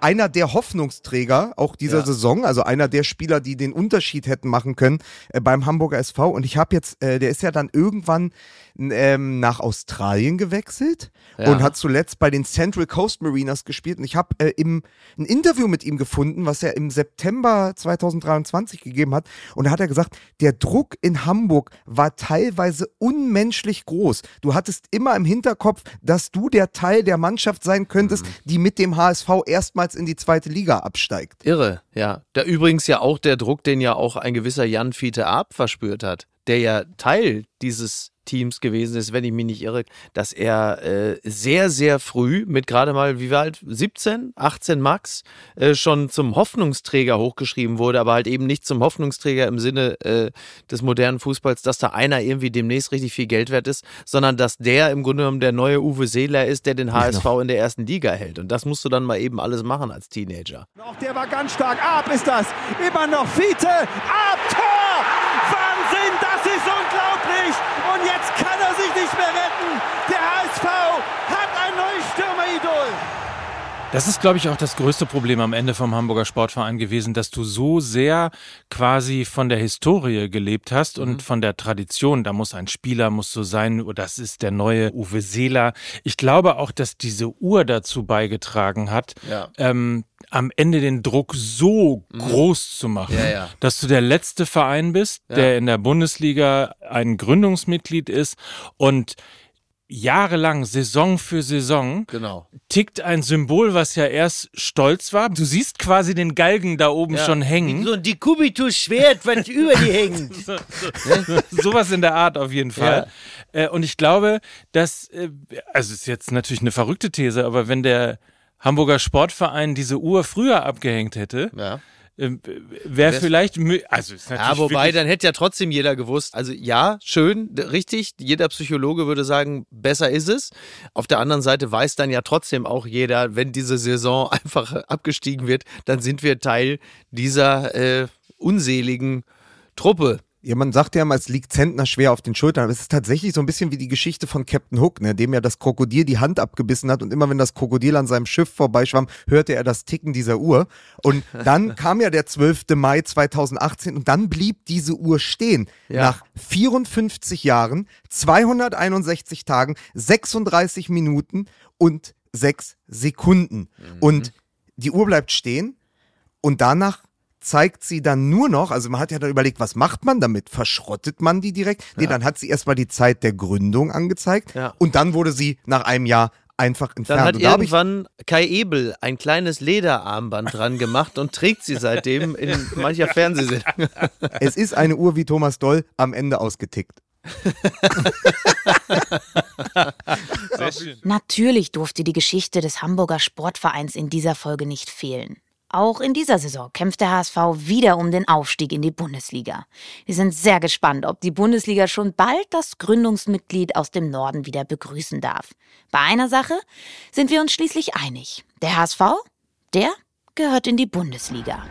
einer der Hoffnungsträger auch dieser Ja. Saison, also einer der Spieler, die den Unterschied hätten machen können äh, beim Hamburger SV. Und ich habe jetzt, äh, der ist ja dann irgendwann ähm, nach Australien gewechselt Ja. und hat zuletzt bei den Central Coast Mariners gespielt. Und ich habe äh, im ein Interview mit ihm gefunden, was er im September 2023 gegeben hat. Und da hat er gesagt, der Druck in Hamburg war teilweise unmenschlich groß. Du hattest immer im Hinterkopf, dass du der Teil der Mannschaft sein könntest, Mhm. die mit dem HSV erstmals in die zweite Liga absteigt. Irre, ja. Da übrigens ja auch der Druck, den ja auch ein gewisser Jan Fiete Arp verspürt hat, der ja Teil dieses Teams gewesen ist, wenn ich mich nicht irre, dass er äh, sehr, sehr früh mit gerade mal, wie war alt, 17, 18 Max, äh, schon zum Hoffnungsträger hochgeschrieben wurde, aber halt eben nicht zum Hoffnungsträger im Sinne äh, des modernen Fußballs, dass da einer irgendwie demnächst richtig viel Geld wert ist, sondern dass der im Grunde genommen der neue Uwe Seeler ist, der den HSV in der ersten Liga hält. Und das musst du dann mal eben alles machen als Teenager. Auch der war ganz stark. Ab ist das. Immer noch Fiete. Ab, Tor! Wahnsinn, das ist unglaublich. Und jetzt kann er sich nicht mehr retten. Der HSV hat ein neues Stürmeridol. Das ist, glaube ich, auch das größte Problem am Ende vom Hamburger Sportverein gewesen, dass du so sehr quasi von der Historie gelebt hast und von der Tradition. Da muss ein Spieler, muss so sein, oder das ist der neue Uwe Seeler. Ich glaube auch, dass diese Uhr dazu beigetragen hat, Ja. ähm, am Ende den Druck so groß zu machen, Ja, ja. dass du der letzte Verein bist, der in der Bundesliga ein Gründungsmitglied ist und jahrelang, Saison für Saison, Genau. tickt ein Symbol, was ja erst stolz war. Du siehst quasi den Galgen da oben Ja. schon hängen. So ein Dikubitus-Schwert, was über die hängt. So, so, sowas in der Art auf jeden Fall. Äh, und ich glaube, dass, äh, also ist jetzt natürlich eine verrückte These, aber wenn der Hamburger Sportverein diese Uhr früher abgehängt hätte, Ja. Äh, wäre vielleicht, also ist natürlich Ja, wobei, dann hätte ja trotzdem jeder gewusst. Also ja, schön, richtig. Jeder Psychologe würde sagen, besser ist es. Auf der anderen Seite weiß dann ja trotzdem auch jeder, wenn diese Saison einfach abgestiegen wird, dann sind wir Teil dieser äh, unseligen Truppe. Ja, man sagt ja immer, es liegt Zentner schwer auf den Schultern, aber es ist tatsächlich so ein bisschen wie die Geschichte von Captain Hook, ne, dem ja das Krokodil die Hand abgebissen hat und immer wenn das Krokodil an seinem Schiff vorbeischwamm, hörte er das Ticken dieser Uhr. Und dann kam ja der 12. Mai 2018 und dann blieb diese Uhr stehen. Ja. Nach 54 Jahren, 261 Tagen, 36 Minuten und 6 Sekunden. Und die Uhr bleibt stehen und danach zeigt sie dann nur noch, also man hat ja dann überlegt, was macht man damit? Verschrottet man die direkt? Nee, Ja. dann hat sie erstmal die Zeit der Gründung angezeigt Ja. und dann wurde sie nach einem Jahr einfach entfernt. Dann hat da irgendwann Kai Ebel ein kleines Lederarmband dran gemacht und trägt sie seitdem in mancher Fernsehsendung. es ist eine Uhr wie Thomas Doll am Ende ausgetickt. Natürlich durfte die Geschichte des Hamburger Sportvereins in dieser Folge nicht fehlen. Auch in dieser Saison kämpft der HSV wieder um den Aufstieg in die Bundesliga. Wir sind sehr gespannt, ob die Bundesliga schon bald das Gründungsmitglied aus dem Norden wieder begrüßen darf. Bei einer Sache sind wir uns schließlich einig. Der HSV, der gehört in die Bundesliga.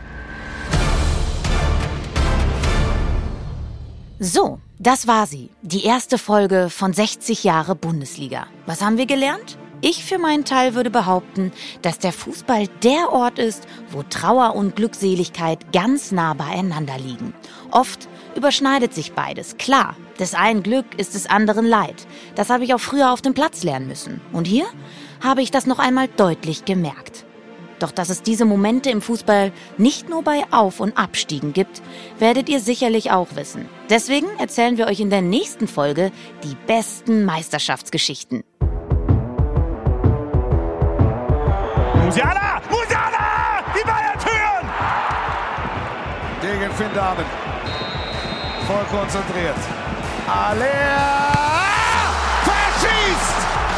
So, das war sie. Die erste Folge von 60 Jahre Bundesliga. Was haben wir gelernt? Ich für meinen Teil würde behaupten, dass der Fußball der Ort ist, wo Trauer und Glückseligkeit ganz nah beieinander liegen. Oft überschneidet sich beides, klar. Des einen Glück ist des anderen Leid. Das habe ich auch früher auf dem Platz lernen müssen. Und hier habe ich das noch einmal deutlich gemerkt. Doch dass es diese Momente im Fußball nicht nur bei Auf- und Abstiegen gibt, werdet ihr sicherlich auch wissen. Deswegen erzählen wir euch in der nächsten Folge die besten Meisterschaftsgeschichten. Musiala! Musiala! Die Bayern führen! Gegen Finn Dahmen. Voll konzentriert. Aller verschießt!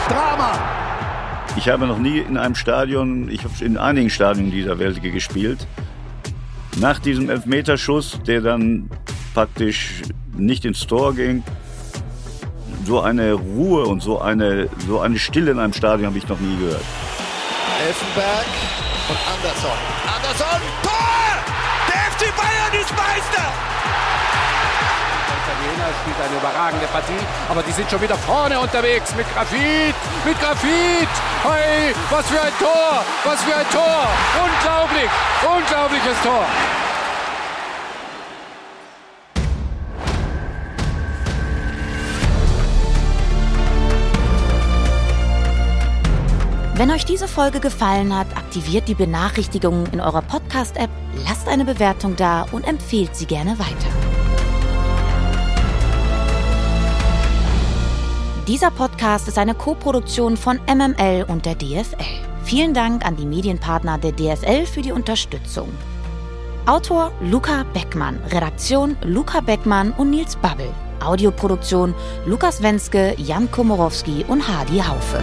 Drama! Ich habe noch nie in einem Stadion, ich habe in einigen Stadien dieser Welt gespielt, nach diesem Elfmeterschuss, der dann praktisch nicht ins Tor ging, so eine Ruhe und so eine, so eine Stille in einem Stadion habe ich noch nie gehört. Elfenberg und Anderson. Anderson, Tor! Der FC Bayern ist Meister! Italiener spielt eine überragende Partie, aber die sind schon wieder vorne unterwegs mit Grafit, mit Grafit. Hey, was für ein Tor, was für ein Tor. Unglaublich, unglaubliches Tor. Wenn euch diese Folge gefallen hat, aktiviert die Benachrichtigungen in eurer Podcast-App, lasst eine Bewertung da und empfehlt sie gerne weiter. Dieser Podcast ist eine Koproduktion von MML und der DFL. Vielen Dank an die Medienpartner der DFL für die Unterstützung. Autor Luca Beckmann, Redaktion Luca Beckmann und Nils Babbel. Audioproduktion Lukas Wenske, Jan Komorowski und Hadi Haufe.